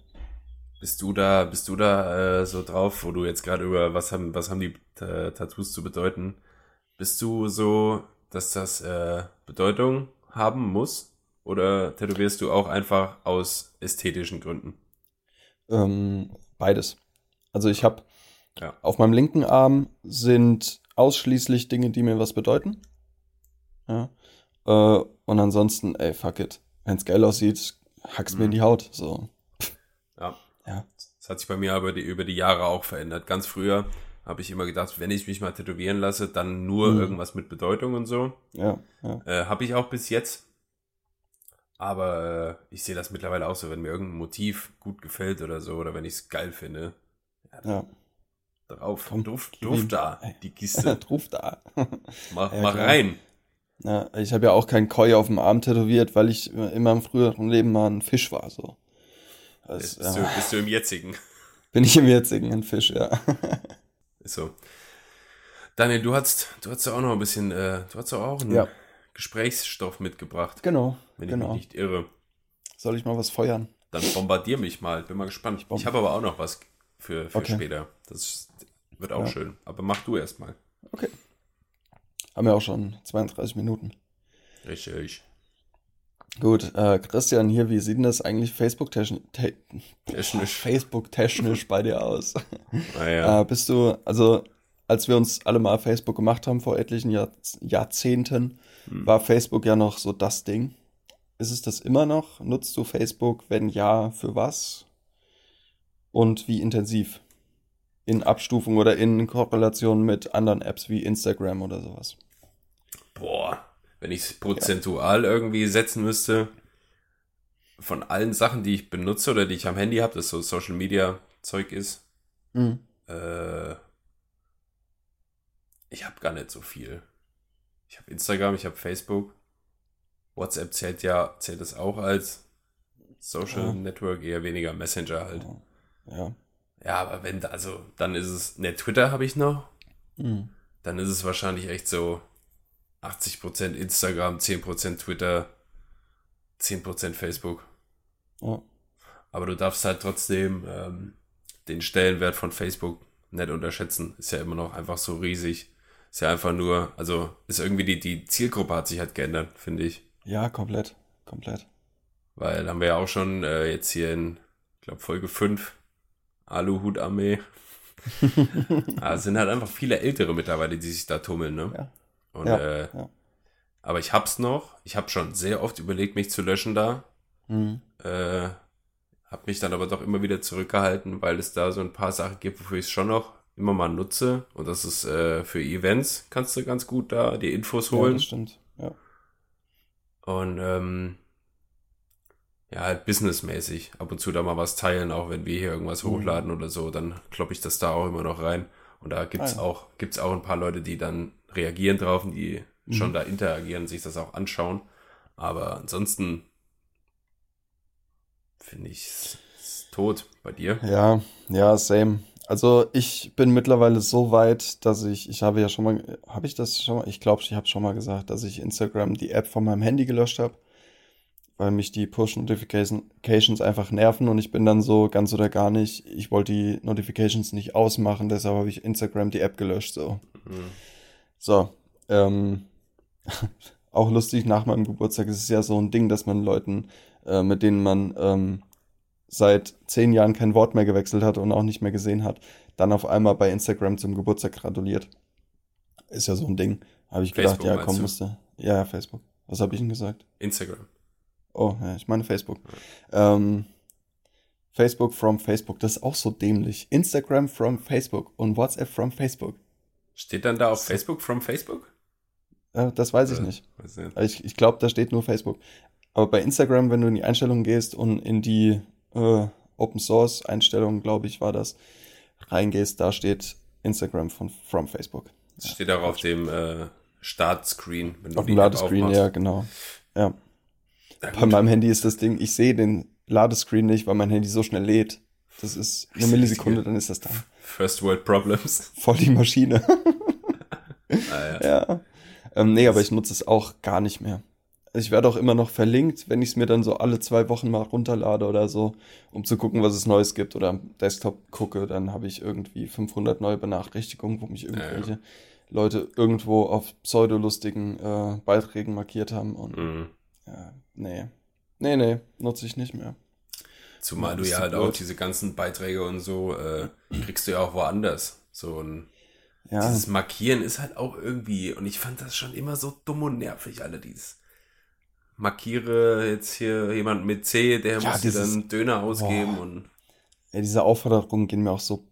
Bist du da, bist du da äh, so drauf, wo du jetzt gerade über was haben, was haben die äh, Tattoos zu bedeuten? Bist du so dass das äh, Bedeutung haben muss? Oder tätowierst du auch einfach aus ästhetischen Gründen? Ähm, beides. Also ich habe ja. auf meinem linken Arm sind ausschließlich Dinge, die mir was bedeuten. Ja. Äh, und ansonsten, ey, fuck it. Wenn's geil aussieht, hack's mhm. mir in die Haut. So. Ja. ja. Das hat sich bei mir aber die, über die Jahre auch verändert. Ganz früher habe ich immer gedacht, wenn ich mich mal tätowieren lasse, dann nur mhm. irgendwas mit Bedeutung und so. Ja. ja. Äh, habe ich auch bis jetzt. Aber äh, ich sehe das mittlerweile auch so, wenn mir irgendein Motiv gut gefällt oder so, oder wenn ich es geil finde. Ja. ja. Drauf, Komm, drauf, drauf da, die Kiste. (laughs) drauf da. mach, ja, mach rein. Ja, ich habe ja auch keinen Koi auf dem Arm tätowiert, weil ich in meinem früheren Leben mal ein Fisch war. So. Das, bist, du, bist du im jetzigen? Bin ich im jetzigen ein Fisch, ja. Ist so. Daniel, du hast, du hast ja auch noch ein bisschen, äh, du hast auch einen ja. Gesprächsstoff mitgebracht. Genau. Wenn genau. ich mich nicht irre. Soll ich mal was feuern? Dann bombardier mich mal. Bin mal gespannt. Ich, ich habe aber auch noch was für, für okay. später. Das wird auch ja. schön. Aber mach du erst mal. Okay. Haben wir auch schon 32 Minuten. Richtig. Gut, äh, Christian, hier, wie sieht denn das eigentlich Facebook-technisch te Facebook bei dir aus? (laughs) Ah, ja. äh, bist du, also als wir uns alle mal Facebook gemacht haben vor etlichen Jahr, Jahrzehnten, hm. war Facebook ja noch so das Ding. Ist es das immer noch? Nutzt du Facebook? Wenn ja, für was? Und wie intensiv? In Abstufung oder in Korrelation mit anderen Apps wie Instagram oder sowas? Boah, wenn ich es prozentual ja. irgendwie setzen müsste, von allen Sachen, die ich benutze oder die ich am Handy habe, das so Social Media Zeug ist, mhm. äh, ich habe gar nicht so viel. Ich habe Instagram, ich habe Facebook. WhatsApp zählt ja, zählt es auch als Social ja. Network, eher weniger Messenger halt. Ja. Ja, aber wenn, also, dann ist es, ne, Twitter habe ich noch. Mhm. Dann ist es wahrscheinlich echt so 80% Instagram, 10% Twitter, 10% Facebook. Ja. Aber du darfst halt trotzdem ähm, den Stellenwert von Facebook nicht unterschätzen. Ist ja immer noch einfach so riesig. Ist ja einfach nur, also ist irgendwie die, die Zielgruppe hat sich halt geändert, finde ich. Ja, komplett. Komplett. Weil haben wir ja auch schon äh, jetzt hier in, ich glaube, Folge 5, Aluhut-Armee. ah, (laughs) es sind halt einfach viele Ältere mittlerweile, die sich da tummeln, ne? Ja. Und, ja, äh, ja. Aber ich hab's noch. Ich habe schon sehr oft überlegt, mich zu löschen da. Mhm. Äh, hab mich dann aber doch immer wieder zurückgehalten, weil es da so ein paar Sachen gibt, wofür ich es schon noch immer mal nutze. Und das ist äh, für Events, kannst du ganz gut da die Infos holen. Ja, das stimmt, ja. Und ähm, ja, halt businessmäßig. Ab und zu da mal was teilen, auch wenn wir hier irgendwas mhm. hochladen oder so, dann kloppe ich das da auch immer noch rein. Und da gibt's ah, ja. auch, gibt's auch ein paar Leute, die dann reagieren drauf und die mhm. schon da interagieren, sich das auch anschauen. Aber ansonsten finde ich es tot bei dir. Ja, ja, same. Also ich bin mittlerweile so weit, dass ich, ich habe ja schon mal, habe ich das schon mal, ich glaube, ich habe schon mal gesagt, dass ich Instagram die App von meinem Handy gelöscht habe, weil mich die Push-Notifications einfach nerven und ich bin dann so ganz oder gar nicht, ich wollte die Notifications nicht ausmachen, deshalb habe ich Instagram die App gelöscht, so. Mhm. So, ähm, (laughs) auch lustig, nach meinem Geburtstag ist es ja so ein Ding, dass man Leuten, äh, mit denen man ähm, seit zehn Jahren kein Wort mehr gewechselt hat und auch nicht mehr gesehen hat, dann auf einmal bei Instagram zum Geburtstag gratuliert. Ist ja so ein Ding. Habe ich gedacht, Facebook ja, komm, musste. Ja, Facebook. Was habe ich denn gesagt? Instagram. Oh, ja, ich meine Facebook. Ähm, Facebook from Facebook, das ist auch so dämlich. Instagram from Facebook und WhatsApp from Facebook. Steht dann da auf Facebook from Facebook? Äh, das weiß ich Äh, nicht. weiß nicht. Ich, ich glaube, da steht nur Facebook. Aber bei Instagram, wenn du in die Einstellungen gehst und in die äh, Open Source Einstellungen, glaube ich, war das, reingehst, da steht Instagram von from Facebook. Das steht auch auf dem äh, Startscreen, wenn du Auf dem Ladescreen, ja, genau. Ja. Bei meinem Handy ist das Ding, ich sehe den Ladescreen nicht, weil mein Handy so schnell lädt. Das ist eine Millisekunde, dann ist das da. First World Problems. (laughs) Voll die Maschine. (laughs) Ah, ja. ja. Ähm, nee, aber ich nutze es auch gar nicht mehr. Ich werde auch immer noch verlinkt, wenn ich es mir dann so alle zwei Wochen mal runterlade oder so, um zu gucken, was es Neues gibt oder am Desktop gucke, dann habe ich irgendwie 500 neue Benachrichtigungen, wo mich irgendwelche Leute irgendwo auf pseudolustigen äh, Beiträgen markiert haben und Mhm. ja, nee. Nee, nee, nutze ich nicht mehr. Zumal du ja halt auch diese ganzen Beiträge und so, äh, kriegst du ja auch woanders. So ein Ja, Dieses Markieren ist halt auch irgendwie, und ich fand das schon immer so dumm und nervig, alle dieses. Markiere jetzt hier jemand mit C, der Ja, muss dir dann Döner ausgeben Boah. und ja, diese Aufforderungen gehen mir auch so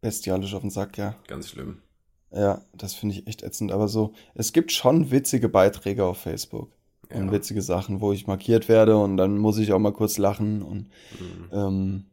bestialisch auf den Sack, ja. ganz schlimm. Ja, das finde ich echt ätzend. Aber so, es gibt schon witzige Beiträge auf Facebook. Ja. Und witzige Sachen, wo ich markiert werde und dann muss ich auch mal kurz lachen und Mhm. ähm,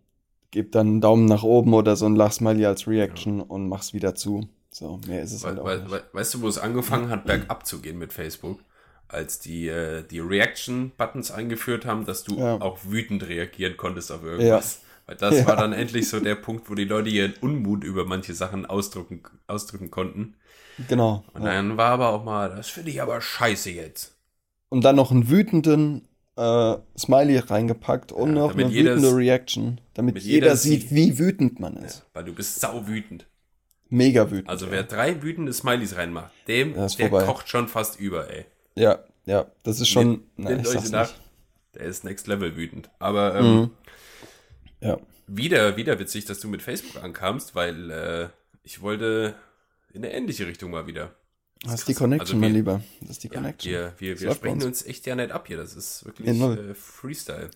gebe dann einen Daumen nach oben oder so ein Lachsmiley als Reaction und mach's wieder zu. So, mehr ist es halt We auch we nicht. we weißt du, wo es angefangen hat, bergab zu gehen mit Facebook? Als die, äh, die Reaction-Buttons eingeführt haben, dass du Ja. auch wütend reagieren konntest auf irgendwas. Weil das Ja. war dann endlich so der Punkt, wo die Leute ihren Unmut über manche Sachen ausdrücken, ausdrücken konnten. Genau. Und Ja. dann war aber auch mal, das finde ich aber scheiße jetzt. Und dann noch einen wütenden äh, Smiley reingepackt und Ja, noch eine wütende Reaction, damit damit jeder, jeder sieht, sieht. wie wütend man Ja, ist. weil du bist sau wütend. Mega wütend. Also wer drei wütende Smileys reinmacht, dem, Ja, der vorbei. kocht schon fast über, ey. Ja, ja, das ist schon. Nehmt euch nach. Der ist next level wütend. Aber ähm, Mhm. Ja. wieder, wieder witzig, dass du mit Facebook ankamst, weil äh, ich wollte in eine ähnliche Richtung mal wieder. Das ist krass. die Connection, Also wir- mein Lieber. Das ist die Ja, Connection. wir wir, wir bei sprechen uns. echt ja nicht ab hier. Das ist wirklich Ja, äh, Freestyle.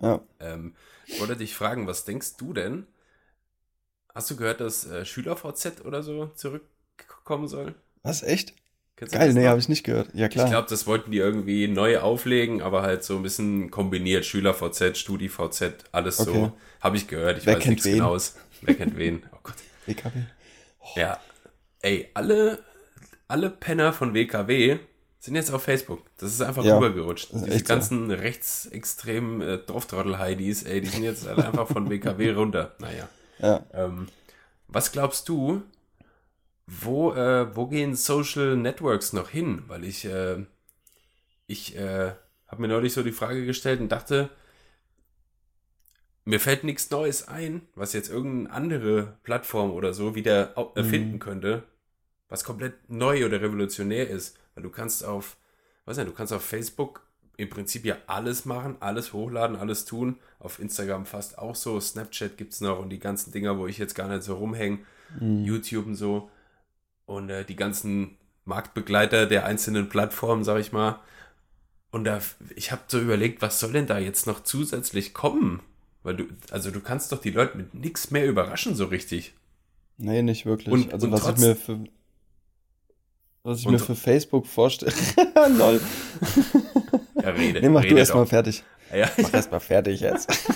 Ja. Ähm, ich wollte dich fragen, was denkst du denn? Hast du gehört, dass äh, SchülerVZ oder so zurückkommen soll? Was, echt? Kennst Geil, nee, habe ich nicht gehört. Ja, klar. Ich glaube, das wollten die irgendwie neu auflegen, aber halt so ein bisschen kombiniert. SchülerVZ, StudiVZ, alles Okay. so. Habe ich gehört. Ich Wer weiß kennt nichts wen? genaues. Wer kennt wen? Oh Gott. (laughs) WKW. Ja. Ey, alle, alle Penner von WKW sind jetzt auf Facebook. Das ist einfach Ja, rübergerutscht. ist Diese echt so. ganzen rechtsextremen äh, Dorftrottel-Heidis, ey, die sind jetzt alle einfach von (laughs) WKW runter. Naja. Ja. Ähm, was glaubst du, wo, äh, wo gehen Social Networks noch hin? Weil ich, äh, ich äh, habe mir neulich so die Frage gestellt und dachte, mir fällt nichts Neues ein, was jetzt irgendeine andere Plattform oder so wieder erfinden Mhm. könnte, was komplett neu oder revolutionär ist. Weil du kannst auf, weiß nicht, du kannst auf Facebook im Prinzip ja alles machen, alles hochladen, alles tun. Auf Instagram fast auch so. Snapchat gibt's noch und die ganzen Dinger, wo ich jetzt gar nicht so rumhänge. Mhm. YouTube und so. Und äh, die ganzen Marktbegleiter der einzelnen Plattformen, sag ich mal. Und da, ich habe so überlegt, was soll denn da jetzt noch zusätzlich kommen? Weil du, also du kannst doch die Leute mit nichts mehr überraschen, so richtig. Nee, nicht wirklich. Und- also und was trotz- ich mir für was ich Und- mir für Facebook vorstelle. (laughs) Lol. (laughs) Ja, rede, Nee, mach rede du erst doch. mal fertig. Ja, Mach erst mal fertig jetzt. (laughs)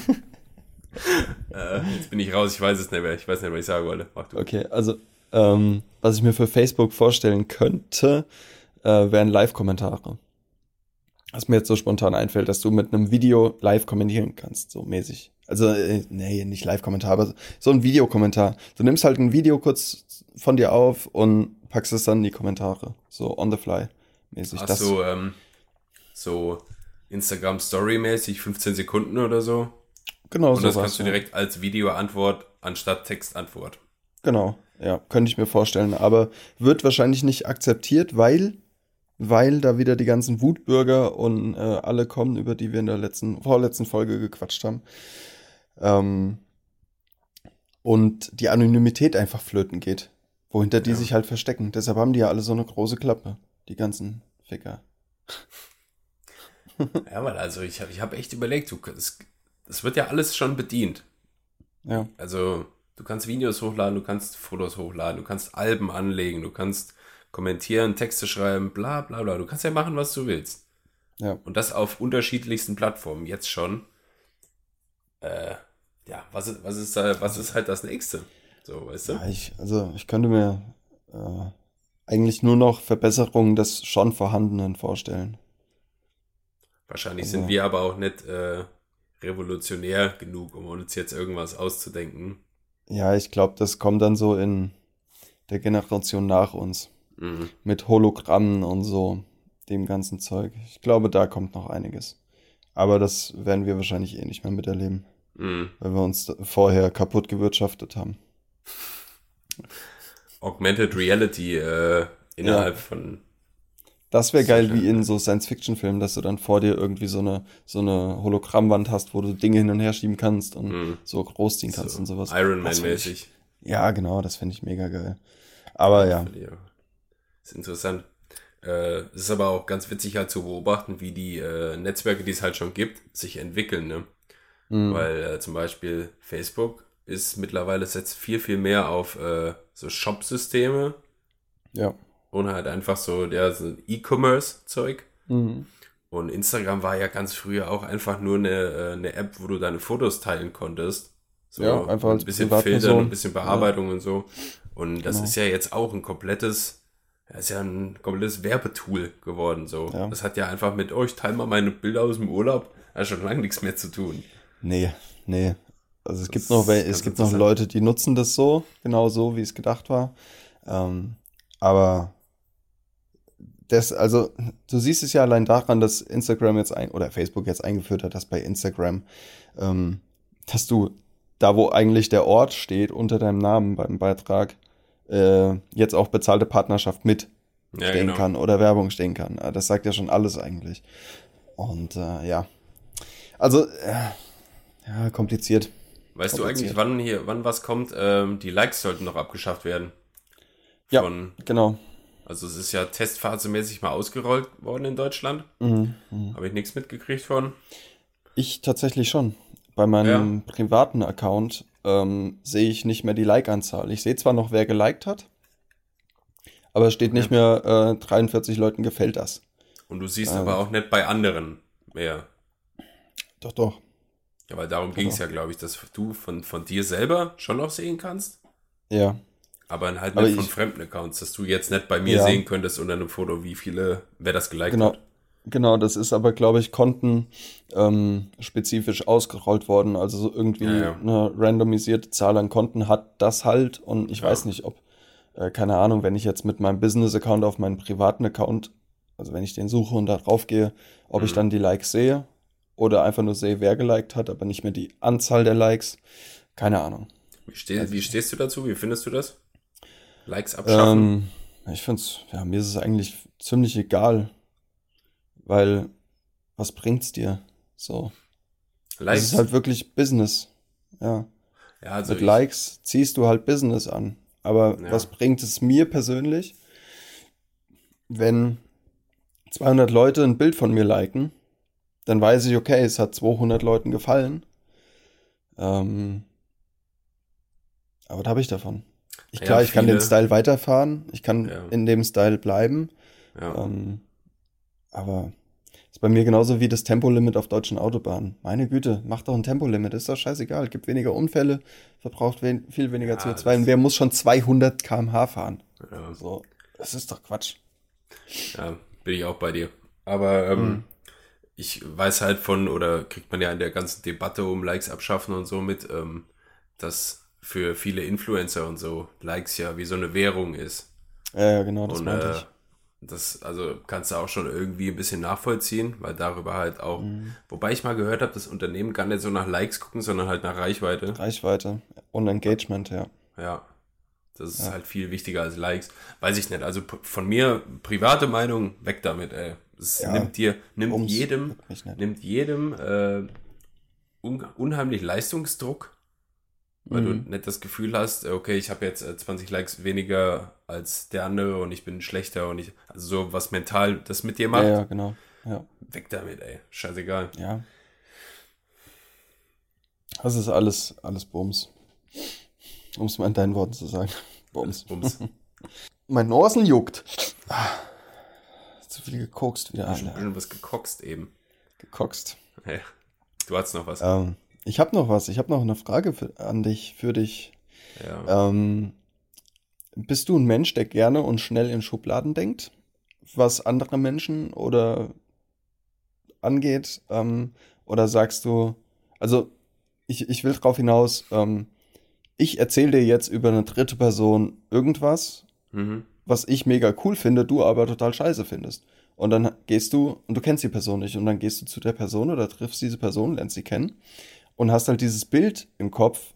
äh, jetzt bin ich raus, ich weiß es nicht mehr. Ich weiß nicht, was ich sagen wollte. Mach du. Okay, also ähm, was ich mir für Facebook vorstellen könnte, äh, wären Live-Kommentare. Was mir jetzt so spontan einfällt, dass du mit einem Video live kommentieren kannst, so mäßig. Also, äh, nee, nicht Live-Kommentar, aber so ein Videokommentar. Du nimmst halt ein Video kurz von dir auf und packst es dann in die Kommentare. So on the fly mäßig. Ach Das- so, ähm, so Instagram Story mäßig 15 Sekunden oder so. genau Und das sowas, kannst du ja. direkt als Videoantwort anstatt Textantwort. Genau, ja, könnte ich mir vorstellen. Aber wird wahrscheinlich nicht akzeptiert, weil, weil da wieder die ganzen Wutbürger und äh, alle kommen, über die wir in der letzten, vorletzten Folge gequatscht haben. Ähm, und die Anonymität einfach flöten geht, wohinter die Ja. sich halt verstecken. Deshalb haben die ja alle so eine große Klappe, die ganzen Ficker. (laughs) Ja, weil also ich habe ich hab echt überlegt, du, es, es wird ja alles schon bedient. Ja, Also du kannst Videos hochladen, du kannst Fotos hochladen, du kannst Alben anlegen, du kannst kommentieren, Texte schreiben, bla bla bla. Du kannst ja machen, was du willst. ja. Und das auf unterschiedlichsten Plattformen jetzt schon. Äh, ja, was ist, was ist was ist halt das nächste? So, weißt du? Ja, ich, also ich könnte mir äh, eigentlich nur noch Verbesserungen des schon Vorhandenen vorstellen. Wahrscheinlich Also- sind wir aber auch nicht äh, revolutionär genug, um uns jetzt irgendwas auszudenken. Ja, ich glaube, das kommt dann so in der Generation nach uns. Mhm. Mit Hologrammen und so, dem ganzen Zeug. Ich glaube, da kommt noch einiges. Aber das werden wir wahrscheinlich eh nicht mehr miterleben, Mhm. weil wir uns vorher kaputt gewirtschaftet haben. Augmented Reality äh, innerhalb von. Das wäre geil wie in so Science-Fiction-Filmen, dass du dann vor dir irgendwie so eine, so eine Hologrammwand hast, wo du Dinge hin und her schieben kannst und Mhm. so großziehen kannst so und sowas. Iron Man-mäßig. Ja, genau, das finde ich mega geil. Aber ja, Ja. Ist interessant. Äh, es ist aber auch ganz witzig halt zu beobachten, wie die äh, Netzwerke, die es halt schon gibt, sich entwickeln. Ne? Mhm. Weil äh, zum Beispiel Facebook ist mittlerweile setzt viel, viel mehr auf äh, so Shop-Systeme ja. und halt einfach so, der so E-Commerce-Zeug. Mhm. Und Instagram war ja ganz früher auch einfach nur eine, äh, eine App, wo du deine Fotos teilen konntest. So Ja, einfach als ein bisschen. Filtern und ein bisschen Bearbeitung und so. Und das Genau. ist ja jetzt auch ein komplettes, ja, ist ja ein komplettes Werbetool geworden. So. Ja. Das hat ja einfach mit euch, teil mal meine Bilder aus dem Urlaub, hat schon lange nichts mehr zu tun. Nee, nee. Also es Das gibt noch, es gibt noch. Leute, die nutzen das so, genau so, wie es gedacht war. Ähm, aber das, also du siehst es ja allein daran, dass Instagram jetzt ein oder Facebook jetzt eingeführt hat, dass bei Instagram, ähm, dass du da, wo eigentlich der Ort steht unter deinem Namen beim Beitrag, äh, jetzt auch bezahlte Partnerschaft mit Ja, stehen genau. kann oder Werbung stehen kann. Äh, Das sagt ja schon alles eigentlich. Und äh, ja, also äh, ja, kompliziert. Weißt du eigentlich, wann hier, wann was kommt? Ähm, die Likes sollten noch abgeschafft werden. Ja. Von, Genau. also es ist ja testphasemäßig mal ausgerollt worden in Deutschland. Mhm. mhm. Habe ich nichts mitgekriegt von. Ich tatsächlich schon. Bei meinem privaten Account ähm, sehe ich nicht mehr die Like-Anzahl. Ich sehe zwar noch, wer geliked hat, aber es steht nicht mehr äh, 43 Leuten gefällt das. Und du siehst Ähm. aber auch nicht bei anderen mehr. Doch, doch. Ja, weil darum ging es ja, glaube ich, dass du von, von dir selber schon noch sehen kannst, Ja. aber halt Aber nicht von ich- fremden Accounts, dass du jetzt nicht bei mir Ja. sehen könntest unter einem Foto, wie viele, wer das geliked Genau. hat. Genau, das ist aber, glaube ich, Konten ähm, spezifisch ausgerollt worden. Also so irgendwie Ja, ja. eine randomisierte Zahl an Konten hat das halt. Und ich weiß nicht, ob, äh, keine Ahnung, wenn ich jetzt mit meinem Business-Account auf meinen privaten Account, also wenn ich den suche und da drauf gehe, ob ich Mhm. dann die Likes sehe oder einfach nur sehe, wer geliked hat, aber nicht mehr die Anzahl der Likes. Keine Ahnung. Wie, steh, wie stehst du dazu? Wie findest du das? Likes abschaffen? Ähm, ich finde es, ja, mir ist es eigentlich ziemlich egal, weil was bringt's dir? So. Es Likes? ist halt wirklich Business. Ja. ja, also Mit Likes ziehst du halt Business an. Aber Ja. was bringt es mir persönlich, wenn 200 Leute ein Bild von mir liken, dann weiß ich, okay, es hat 200 Leuten gefallen. Ähm, aber was habe ich davon? Ich, Ja, klar, ich kann viele- den Style weiterfahren, ich kann Ja. in dem Style bleiben, ja. ähm, aber ist bei mir genauso wie das Tempolimit auf deutschen Autobahnen. Meine Güte, mach doch ein Tempolimit, ist doch scheißegal. Gibt weniger Unfälle, verbraucht wen viel weniger Ja, CO2. das- Und wer muss schon 200 km/h fahren? So, das ist doch Quatsch. Ja, bin ich auch bei dir. Aber ähm, Mhm. Ich weiß halt von, oder kriegt man ja in der ganzen Debatte um Likes abschaffen und so mit, ähm, dass für viele Influencer und so Likes ja wie so eine Währung ist. Ja, genau, das und meinte äh, ich. das, also kannst du auch schon irgendwie ein bisschen nachvollziehen, weil darüber halt auch, Mhm. wobei ich mal gehört habe, dass Unternehmen gar nicht so nach Likes gucken, sondern halt nach Reichweite. Reichweite und Engagement, ja. Ja. Das ist Ja. halt viel wichtiger als Likes. Weiß ich nicht. Also von mir, private Meinung, weg damit, ey. Es Ja, nimmt dir, nimmt jedem, nimmt jedem äh, un unheimlich Leistungsdruck, weil du Mhm. nicht das Gefühl hast, äh, okay, ich habe jetzt äh, 20 Likes weniger als der andere und ich bin schlechter und ich, also so was mental das mit dir Ja, macht, ja, genau. Ja, weg damit, ey. Scheißegal. ja. Das ist alles, alles Bums. Um es mal in deinen Worten zu sagen. (laughs) Bums. Bums. (laughs) Mein Norsen juckt. Zu viel gekokst wieder, Alter. bisschen was gekoxt eben. Gekokst. Ja. Du hattest noch was. Ähm, ich habe noch was. Ich habe noch eine Frage für, an dich, für dich. Ja. Ähm, bist du ein Mensch, der gerne und schnell in Schubladen denkt, was andere Menschen oder angeht? Ähm, oder sagst du, also ich, ich will drauf hinaus, ähm, ich erzähle dir jetzt über eine dritte Person irgendwas, Mhm. Was ich mega cool finde, du aber total scheiße findest. Und dann gehst du, und du kennst die Person nicht, und dann gehst du zu der Person oder triffst diese Person, lernst sie kennen und hast halt dieses Bild im Kopf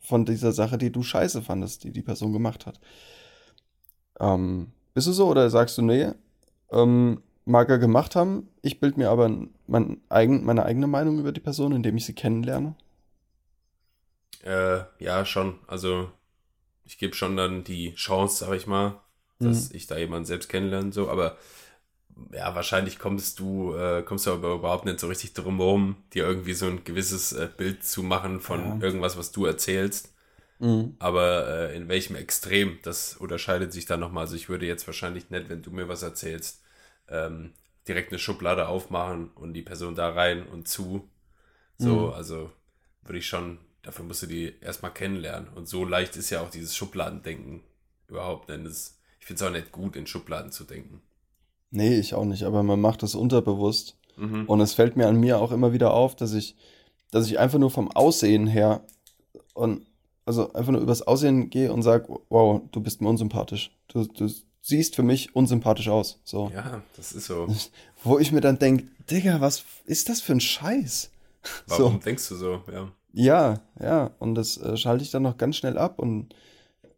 von dieser Sache, die du scheiße fandest, die die Person gemacht hat. Ähm, bist du so oder sagst du, nee, ähm, mag er gemacht haben, ich bild mir aber mein eigen, meine eigene Meinung über die Person, indem ich sie kennenlerne? Äh, ja, schon. Also, ich gebe schon dann die Chance, sag ich mal, dass ich da jemanden selbst kennenlerne, so, aber ja, wahrscheinlich kommst du, äh, kommst du aber überhaupt nicht so richtig drum herum, dir irgendwie so ein gewisses äh, Bild zu machen von Ja. irgendwas, was du erzählst. Mhm. Aber äh, in welchem Extrem, das unterscheidet sich dann nochmal. Also ich würde jetzt wahrscheinlich nicht, wenn du mir was erzählst, ähm, direkt eine Schublade aufmachen und die Person da rein und zu. So, Mhm. also würde ich schon, dafür musst du die erstmal kennenlernen. Und so leicht ist ja auch dieses Schubladendenken überhaupt. Denn ich finde es auch nicht gut, in Schubladen zu denken. Nee, ich auch nicht, aber man macht das unterbewusst. Mhm. Und es fällt mir an mir auch immer wieder auf, dass ich, dass ich einfach nur vom Aussehen her und also einfach nur übers Aussehen gehe und sage, wow, du bist mir unsympathisch. Du, du siehst für mich unsympathisch aus. So. Ja, das ist so. (laughs) Wo ich mir dann denke, Digga, was ist das für ein Scheiß? (laughs) Warum So. denkst du so? Ja. Ja, ja. Und das äh, schalte ich dann noch ganz schnell ab und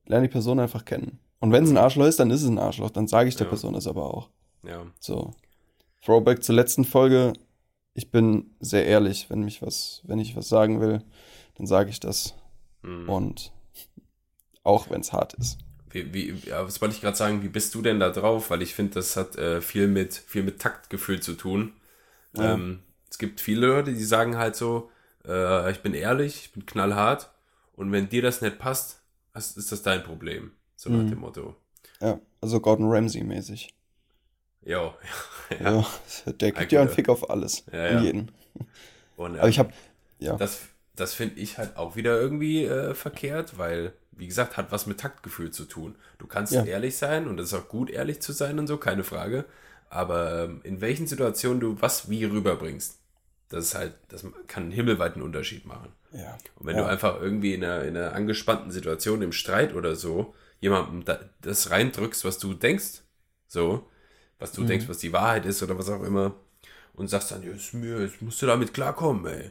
lerne die Person einfach kennen. Und wenn es ein Arschloch ist, dann ist es ein Arschloch. Dann sage ich der Ja. Person das aber auch. Ja. So. Throwback zur letzten Folge. Ich bin sehr ehrlich, wenn mich was, wenn ich was sagen will, dann sage ich das. Mhm. Und auch wenn es hart ist. Wie, wie, was wollte ich gerade sagen, wie bist du denn da drauf? Weil ich finde, das hat äh, viel mit viel mit Taktgefühl zu tun. Ja. Ähm, es gibt viele Leute, die sagen halt so, äh, ich bin ehrlich, ich bin knallhart und wenn dir das nicht passt, ist das dein Problem. So nach Mhm. dem Motto. Ja, also Gordon Ramsay mäßig. Jo, (laughs) Ja. ja. der gibt Ein ja einen. Fick auf alles. Ja, ja. jeden. Und, Aber ich habe, ja. Das, das finde ich halt auch wieder irgendwie äh, verkehrt, weil, wie gesagt, hat was mit Taktgefühl zu tun. Du kannst Ja. ehrlich sein und es ist auch gut, ehrlich zu sein und so, keine Frage. Aber ähm, in welchen Situationen du was wie rüberbringst, das ist halt, das kann einen himmelweiten Unterschied machen. ja. Und wenn ja. du einfach irgendwie in einer, in einer angespannten Situation im Streit oder so jemandem da, das reindrückst, was du denkst, so, was du Mhm. denkst, was die Wahrheit ist oder was auch immer, und sagst dann, ja, ist mir, jetzt musst du damit klarkommen, ey.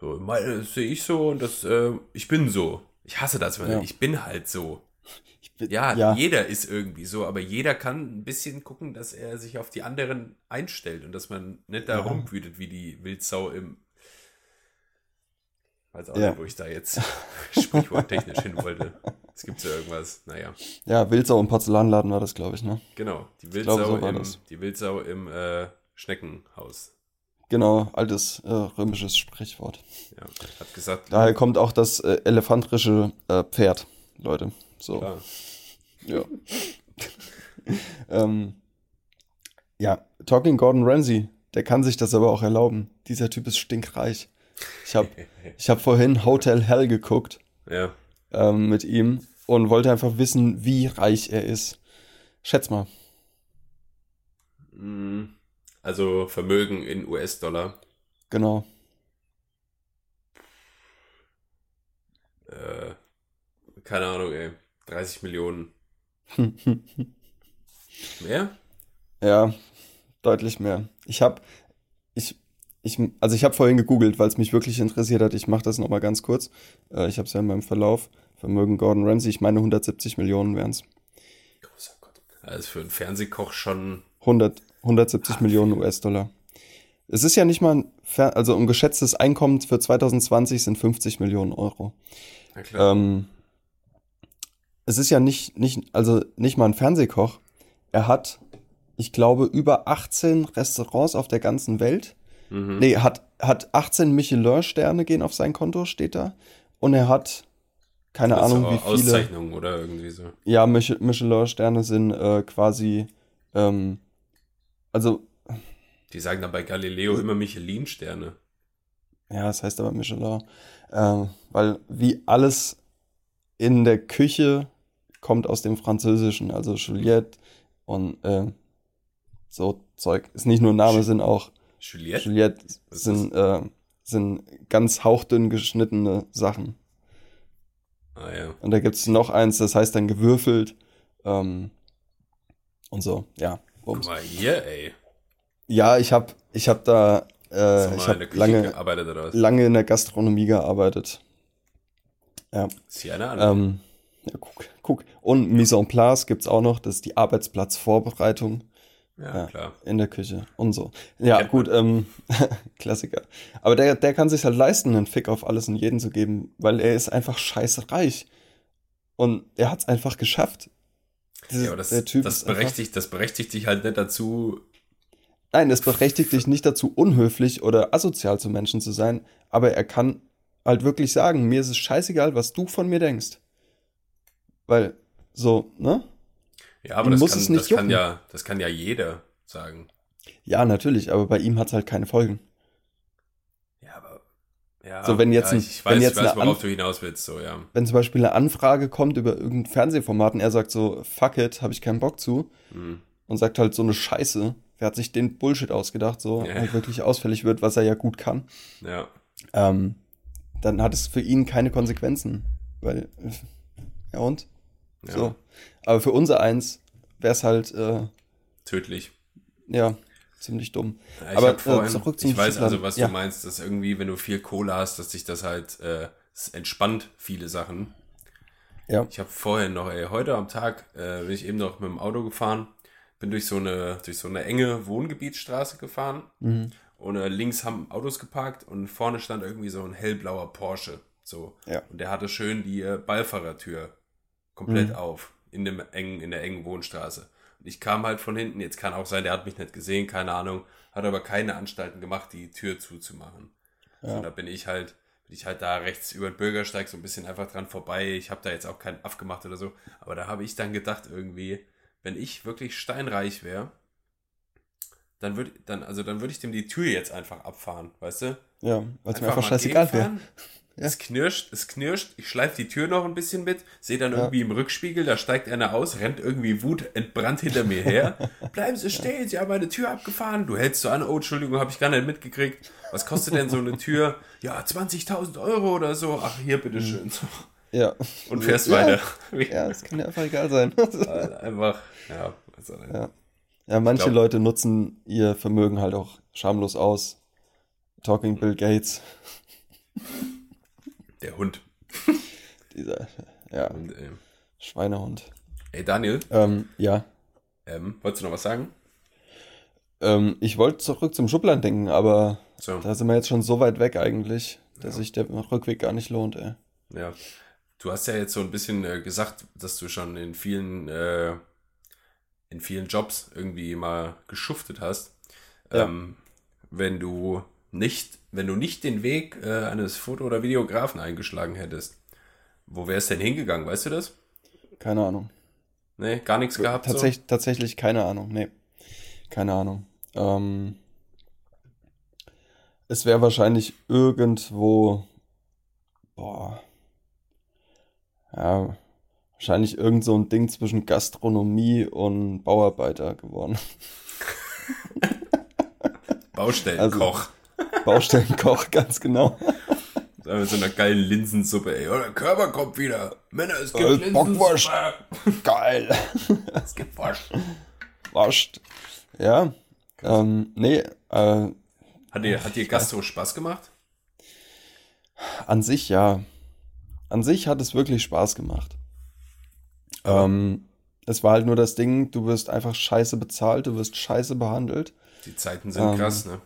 So, meine, das sehe ich so und das, äh, ich bin so. Ich hasse das, weil Ja. ich bin halt so. Bin, Ja, ja, jeder ist irgendwie so, aber jeder kann ein bisschen gucken, dass er sich auf die anderen einstellt und dass man nicht da Ja. rumwütet wie die Wildsau im. Weiß auch Ja. nicht, wo ich da jetzt (laughs) sprichworttechnisch hin wollte. Es gibt so irgendwas, naja. ja, Wildsau im Porzellanladen war das, glaube ich, ne? Genau, die glaube, Wildsau, so war im, die Wildsau im äh, Schneckenhaus. Genau, altes äh, römisches Sprichwort. Ja, hat gesagt, Daher kommt auch das äh, elefantrische äh, Pferd, Leute. So. klar, Ja. (laughs) ähm, ja, Talking Gordon Ramsay, der kann sich das aber auch erlauben. Dieser Typ ist stinkreich. Ich habe ich hab vorhin Hotel Hell geguckt ja, ähm, mit ihm und wollte einfach wissen, wie reich er ist. Schätz mal. mm, also Vermögen in US-Dollar. Genau. Äh, keine Ahnung, ey. 30 Millionen. (laughs) Mehr? ja, deutlich mehr. Ich habe ich ich also ich habe vorhin gegoogelt, weil es mich wirklich interessiert hat. Ich mache das noch mal ganz kurz. Äh, ich habe es ja in meinem Verlauf. Vermögen Gordon Ramsay, ich meine 170 Millionen wären es. Großer Gott. Ist für einen Fernsehkoch schon. 100, 170 Ah, Millionen. US-Dollar. Es ist ja nicht mal, ein, Fer also ein geschätztes Einkommen für 2020 sind 50 Millionen Euro. Na klar. Ähm, es ist ja nicht, nicht, also nicht mal ein Fernsehkoch. Er hat, ich glaube, über 18 Restaurants auf der ganzen Welt. Mhm. Nee, hat, hat 18 Michelin-Sterne gehen auf sein Konto, steht da. Und er hat, keine Das Ahnung, wie viele. Auszeichnungen oder irgendwie so. Ja, Mich Michelin-Sterne sind äh, quasi, ähm, also, Die sagen dann bei Galileo immer Michelin-Sterne. ja, das heißt aber Michelin, ähm, weil wie alles in der Küche kommt aus dem Französischen, also Juliette und äh, so Zeug. Ist nicht nur Name, sind auch Juliette? Juliette sind, äh, sind ganz hauchdünn geschnittene Sachen. Ah ja. Und da gibt es noch eins, das heißt dann gewürfelt. Ähm, und so, ja. Guck Bums. mal hier, ey. Ja, ich habe ich hab da, äh, ich habe lange, lange in der Gastronomie gearbeitet. Ja, Ist hier eine andere. ähm, ja guck, guck. Und Mise en place gibt's auch noch, das ist die Arbeitsplatzvorbereitung ja, ja. klar. in der Küche und so. Ja, Kennt gut, ähm, (laughs) Klassiker. Aber der, der kann sich halt leisten, einen Fick auf alles und jeden zu geben, weil er ist einfach scheiße reich. Und er hat's einfach geschafft. Dieses- Ja, aber das, der Typ das, ist einfach- berechtigt, das berechtigt dich halt nicht dazu. Nein, es berechtigt dich nicht dazu, unhöflich oder asozial zu Menschen zu sein, aber er kann halt wirklich sagen, mir ist es scheißegal, was du von mir denkst. Weil, so, ne? Ja, aber Ihm das, muss kann, es nicht das, kann ja, das kann ja jeder sagen. Ja, natürlich, aber bei ihm hat's halt keine Folgen. Ja, aber. Ja, So, wenn jetzt ja, ein- ich, ich weiß, wenn jetzt ich weiß worauf du hinaus willst, so, ja. Wenn zum Beispiel eine Anfrage kommt über irgendein Fernsehformat und er sagt so, fuck it, habe ich keinen Bock zu Hm. und sagt halt so eine Scheiße, wer hat sich den Bullshit ausgedacht, so Ja. halt wirklich ausfällig wird, was er ja gut kann, Ja. ähm, dann hat es für ihn keine Konsequenzen. Weil, ja und? Ja. So. Aber für unser eins wäre es halt, äh, Tödlich. ja, ziemlich dumm. Ja, ich Aber, hab vorhin, äh, zurück zum ich weiß also, was Ja. du meinst, dass irgendwie, wenn du viel Kohle hast, dass sich das halt äh, entspannt, viele Sachen. Ja. Ich habe vorhin noch, ey, heute am Tag äh, bin ich eben noch mit dem Auto gefahren, bin durch so eine, durch so eine enge Wohngebietsstraße gefahren Mhm. und äh, links haben Autos geparkt und vorne stand irgendwie so ein hellblauer Porsche. So. Ja. Und der hatte schön die äh, Beifahrertür komplett Mhm. auf in dem engen, in der engen Wohnstraße. Und ich kam halt von hinten, jetzt kann auch sein, der hat mich nicht gesehen, keine Ahnung, hat aber keine Anstalten gemacht, die Tür zuzumachen. Ja. So, da bin ich halt, bin ich halt da rechts über den Bürgersteig so ein bisschen einfach dran vorbei. Ich habe da jetzt auch keinen Aff gemacht oder so. Aber da habe ich dann gedacht, irgendwie, wenn ich wirklich steinreich wäre, dann würde dann, also dann würde ich dem die Tür jetzt einfach abfahren, weißt du? Ja, weil es mir einfach scheißegal wäre. Gegenfahren. Es knirscht, es knirscht, ich schleife die Tür noch ein bisschen mit, sehe dann Ja. irgendwie im Rückspiegel, da steigt einer aus, rennt irgendwie wutentbrannt hinter mir her. (laughs) Bleiben Sie stehen, Sie haben meine Tür abgefahren. Du hältst so an, oh, Entschuldigung, habe ich gar nicht mitgekriegt. Was kostet denn so eine Tür? (laughs) Ja, 20.000 Euro oder so. Ach, hier, bitteschön. Ja. Und fährst ja. weiter. Ja, es kann ja einfach egal sein. Einfach, ja, nicht. Ja. Ja, manche glaub- Leute nutzen ihr Vermögen halt auch schamlos aus. Talking Bill Gates. (laughs) Der Hund. Dieser, ja, Und, ähm, Schweinehund. ey, Daniel, Ähm, ja. ähm, wolltest du noch was sagen? Ähm, ich wollte zurück zum Schubladen denken, aber So, da sind wir jetzt schon so weit weg eigentlich, dass Ja. sich der Rückweg gar nicht lohnt, ey. ja. Du hast ja jetzt so ein bisschen äh, gesagt, dass du schon in vielen, äh, in vielen Jobs irgendwie mal geschuftet hast. Ja. Ähm, wenn du nicht, wenn du nicht den Weg äh, eines Foto- oder Videografen eingeschlagen hättest, wo wär's denn hingegangen, weißt du das? Keine Ahnung. Nee, gar nichts gehabt. Tatsächlich, tatsächlich keine Ahnung, nee. Keine Ahnung. Ähm, es wäre wahrscheinlich irgendwo, boah, ja, wahrscheinlich irgend so ein Ding zwischen Gastronomie und Bauarbeiter geworden. So. (laughs) Baustellenkoch. Baustellenkoch, ganz genau. (laughs) Mit so einer geilen Linsensuppe, ey. Oh, der Körper kommt wieder. Männer, es gibt Äh, Bockwurst. Linsensuppe. Geil. (laughs) Es gibt Wurst. Wascht. Ja. Ähm, nee, äh, Hat dir, hat dir Gastro Spaß gemacht? An sich ja. An sich hat es wirklich Spaß gemacht. Ähm, es war halt nur das Ding, du wirst einfach scheiße bezahlt, du wirst scheiße behandelt. Die Zeiten sind Ähm, krass, ne?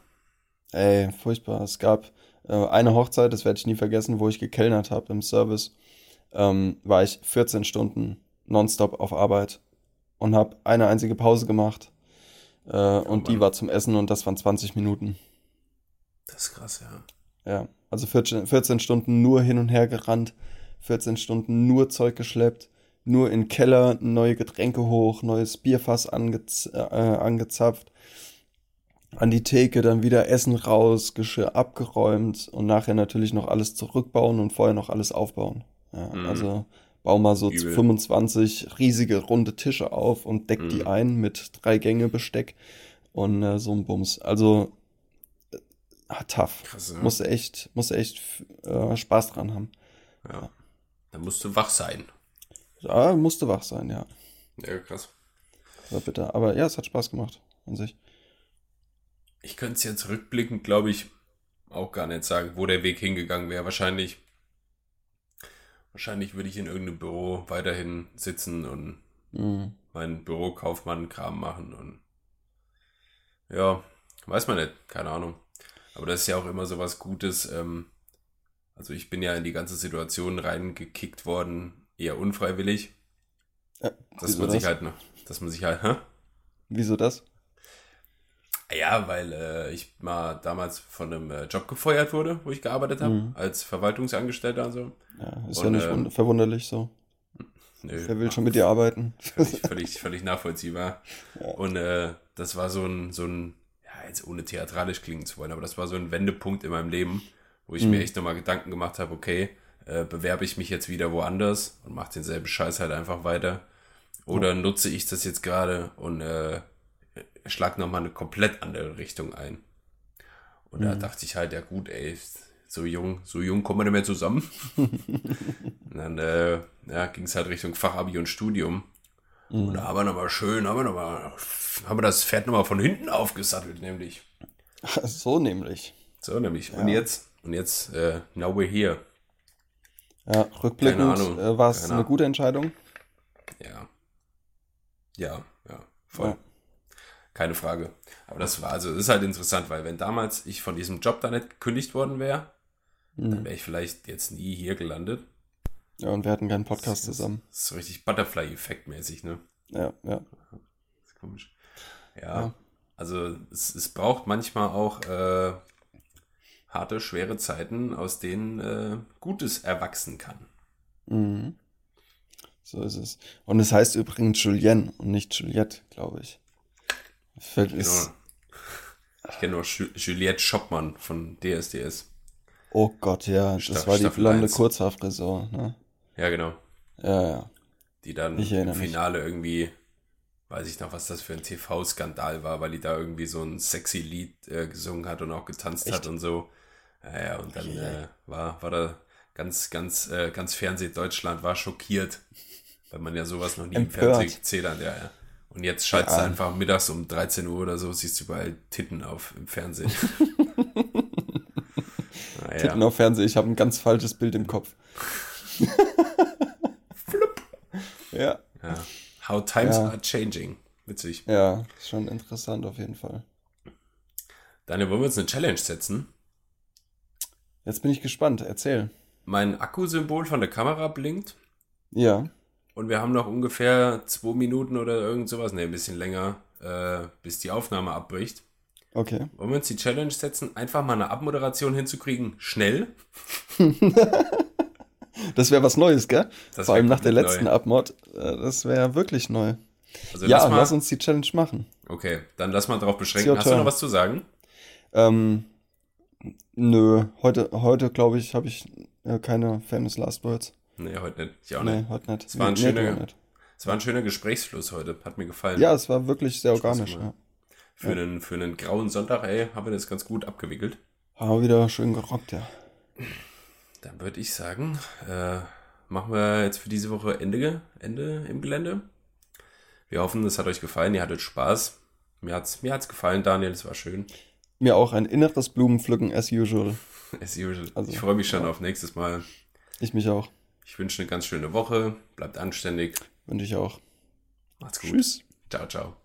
Ey, furchtbar. Es gab äh, eine Hochzeit, das werde ich nie vergessen, wo ich gekellnert habe im Service. Ähm, war ich 14 Stunden nonstop auf Arbeit und habe eine einzige Pause gemacht. Äh, und die war zum Essen und das waren 20 Minuten. Das ist krass, ja. Ja, also 14, 14 Stunden nur hin und her gerannt, 14 Stunden nur Zeug geschleppt, nur in den Keller neue Getränke hoch, neues Bierfass angez äh, angezapft, an die Theke dann wieder Essen raus, Geschirr abgeräumt und nachher natürlich noch alles zurückbauen und vorher noch alles aufbauen. Ja, Mhm. Also bau mal so Übel. 25 riesige runde Tische auf und deck die Mhm. ein mit drei Gänge Besteck und äh, so ein Bums. Also äh, ah, tough. Krass, ja. Musste echt, musste echt äh, Spaß dran haben. ja. Da musst du wach sein. Ja, musste wach sein, ja. Ja, krass. War bitter. Aber ja, es hat Spaß gemacht an sich. Ich könnte es jetzt rückblickend, glaube ich, auch gar nicht sagen, wo der Weg hingegangen wäre. Wahrscheinlich, wahrscheinlich würde ich in irgendeinem Büro weiterhin sitzen und Mhm. meinen Bürokaufmann-Kram machen und ja, weiß man nicht, keine Ahnung. Aber das ist ja auch immer so was Gutes. Ähm, also ich bin ja in die ganze Situation reingekickt worden, eher unfreiwillig, Ja, dass wieso man sich das? halt, ne, dass man sich halt, hä? Wieso das? Ja, weil äh, ich mal damals von einem äh, Job gefeuert wurde, wo ich gearbeitet habe, Mhm. als Verwaltungsangestellter und so. Ja, ist Und, ja nicht ähm, wund- verwunderlich so. (laughs) Nö, Wer will schon mit dir arbeiten? völlig, (laughs) völlig, völlig nachvollziehbar. Ja. Und äh, das war so ein, so ein, ja, jetzt ohne theatralisch klingen zu wollen, aber das war so ein Wendepunkt in meinem Leben, wo ich Mhm. mir echt nochmal Gedanken gemacht habe, okay, äh, bewerbe ich mich jetzt wieder woanders und mache denselben Scheiß halt einfach weiter. Oder nutze ich das jetzt gerade und äh, schlag nochmal eine komplett andere Richtung ein. Und da Mhm. dachte ich halt, ja gut, ey, so jung, so jung kommen wir nicht mehr zusammen. (laughs) und dann äh, ja, ging es halt Richtung Fachabi und Studium. Und Mhm. da haben wir nochmal schön, haben wir nochmal, haben wir das Pferd nochmal von hinten aufgesattelt, nämlich. so nämlich. So, nämlich. Und Ja. jetzt, und jetzt, äh, now we're here. Ja, rückblickend äh, war es eine gute Entscheidung. Ja. Ja, ja, voll. Ja. Keine Frage. Aber das war, also, das ist halt interessant, weil wenn damals ich von diesem Job da nicht gekündigt worden wäre, dann Mhm. wäre ich vielleicht jetzt nie hier gelandet. Ja, und wir hatten keinen Podcast Das ist- zusammen. Das ist so richtig Butterfly-Effekt mäßig, ne? Ja, ja. Das ist komisch. Ja, Ja. also es, es braucht manchmal auch äh, harte, schwere Zeiten, aus denen äh, Gutes erwachsen kann. Mhm. So ist es. Und es heißt übrigens Julien und nicht Juliette, glaube ich. Fällt- Ich kenne nur Ju- Juliette Schoppmann von DSDS. oh Gott, ja, das Staff- war die blonde. Kurzhaarfrisur. Ne? Ja, genau. Ja, ja. Die dann im erinnere mich. Finale irgendwie, weiß ich noch, was das für ein TV-Skandal war, weil die da irgendwie so ein sexy Lied äh, gesungen hat und auch getanzt hat Echt? und so. Ja, ja, und dann Eieiei. äh, war, war da ganz, ganz, äh, ganz Fernsehdeutschland war schockiert, weil man ja sowas noch nie Empört. im Fernsehen hat. Ja, ja. Und jetzt schaltest du Ja. einfach mittags um 13 Uhr oder so, siehst du überall Titten auf im Fernsehen. (laughs) naja. Titten auf Fernsehen, ich habe ein ganz falsches Bild im Kopf. (laughs) Ja, Ja. How times Ja. are changing. Witzig. ja, ist schon interessant auf jeden Fall. Daniel, wollen wir uns eine Challenge setzen? Jetzt bin ich gespannt, erzähl. Mein Akkusymbol von der Kamera blinkt Ja, und wir haben noch ungefähr zwei Minuten oder irgend sowas, ne, ein bisschen länger, äh, bis die Aufnahme abbricht. okay. Wollen wir uns die Challenge setzen, einfach mal eine Abmoderation hinzukriegen, schnell? Das wäre was Neues, gell? Das Vor allem nach der komplett letzten neu. Abmod. Äh, Das wäre wirklich neu. Also ja, lass mal, lass uns die Challenge machen. okay, dann lass mal drauf beschränken. Hast du noch was zu sagen? Ähm, nö, heute, heute glaube ich, habe ich äh, keine famous last words. Nee, heute nicht. Ich auch Nee, nicht. heute nicht. Es war ein Nee, schöner-. Es war ein schöner Gesprächsfluss heute, hat mir gefallen. Ja, es war wirklich sehr organisch. Ja. Für, einen, für einen grauen Sonntag, ey, haben wir das ganz gut abgewickelt. Haben wir wieder schön gerockt, ja. Dann würde ich sagen, äh, machen wir jetzt für diese Woche Ende, Ende im Gelände. Wir hoffen, es hat euch gefallen, ihr hattet Spaß. Mir hat's, mir hat's gefallen, Daniel, es war schön. Mir auch ein inneres Blumenpflücken as usual. (laughs) As usual. Also, ich freue mich schon ja. auf nächstes Mal. Ich mich auch. Ich wünsche eine ganz schöne Woche. Bleibt anständig. Wünsche ich auch. Macht's gut. Tschüss. Ciao, ciao.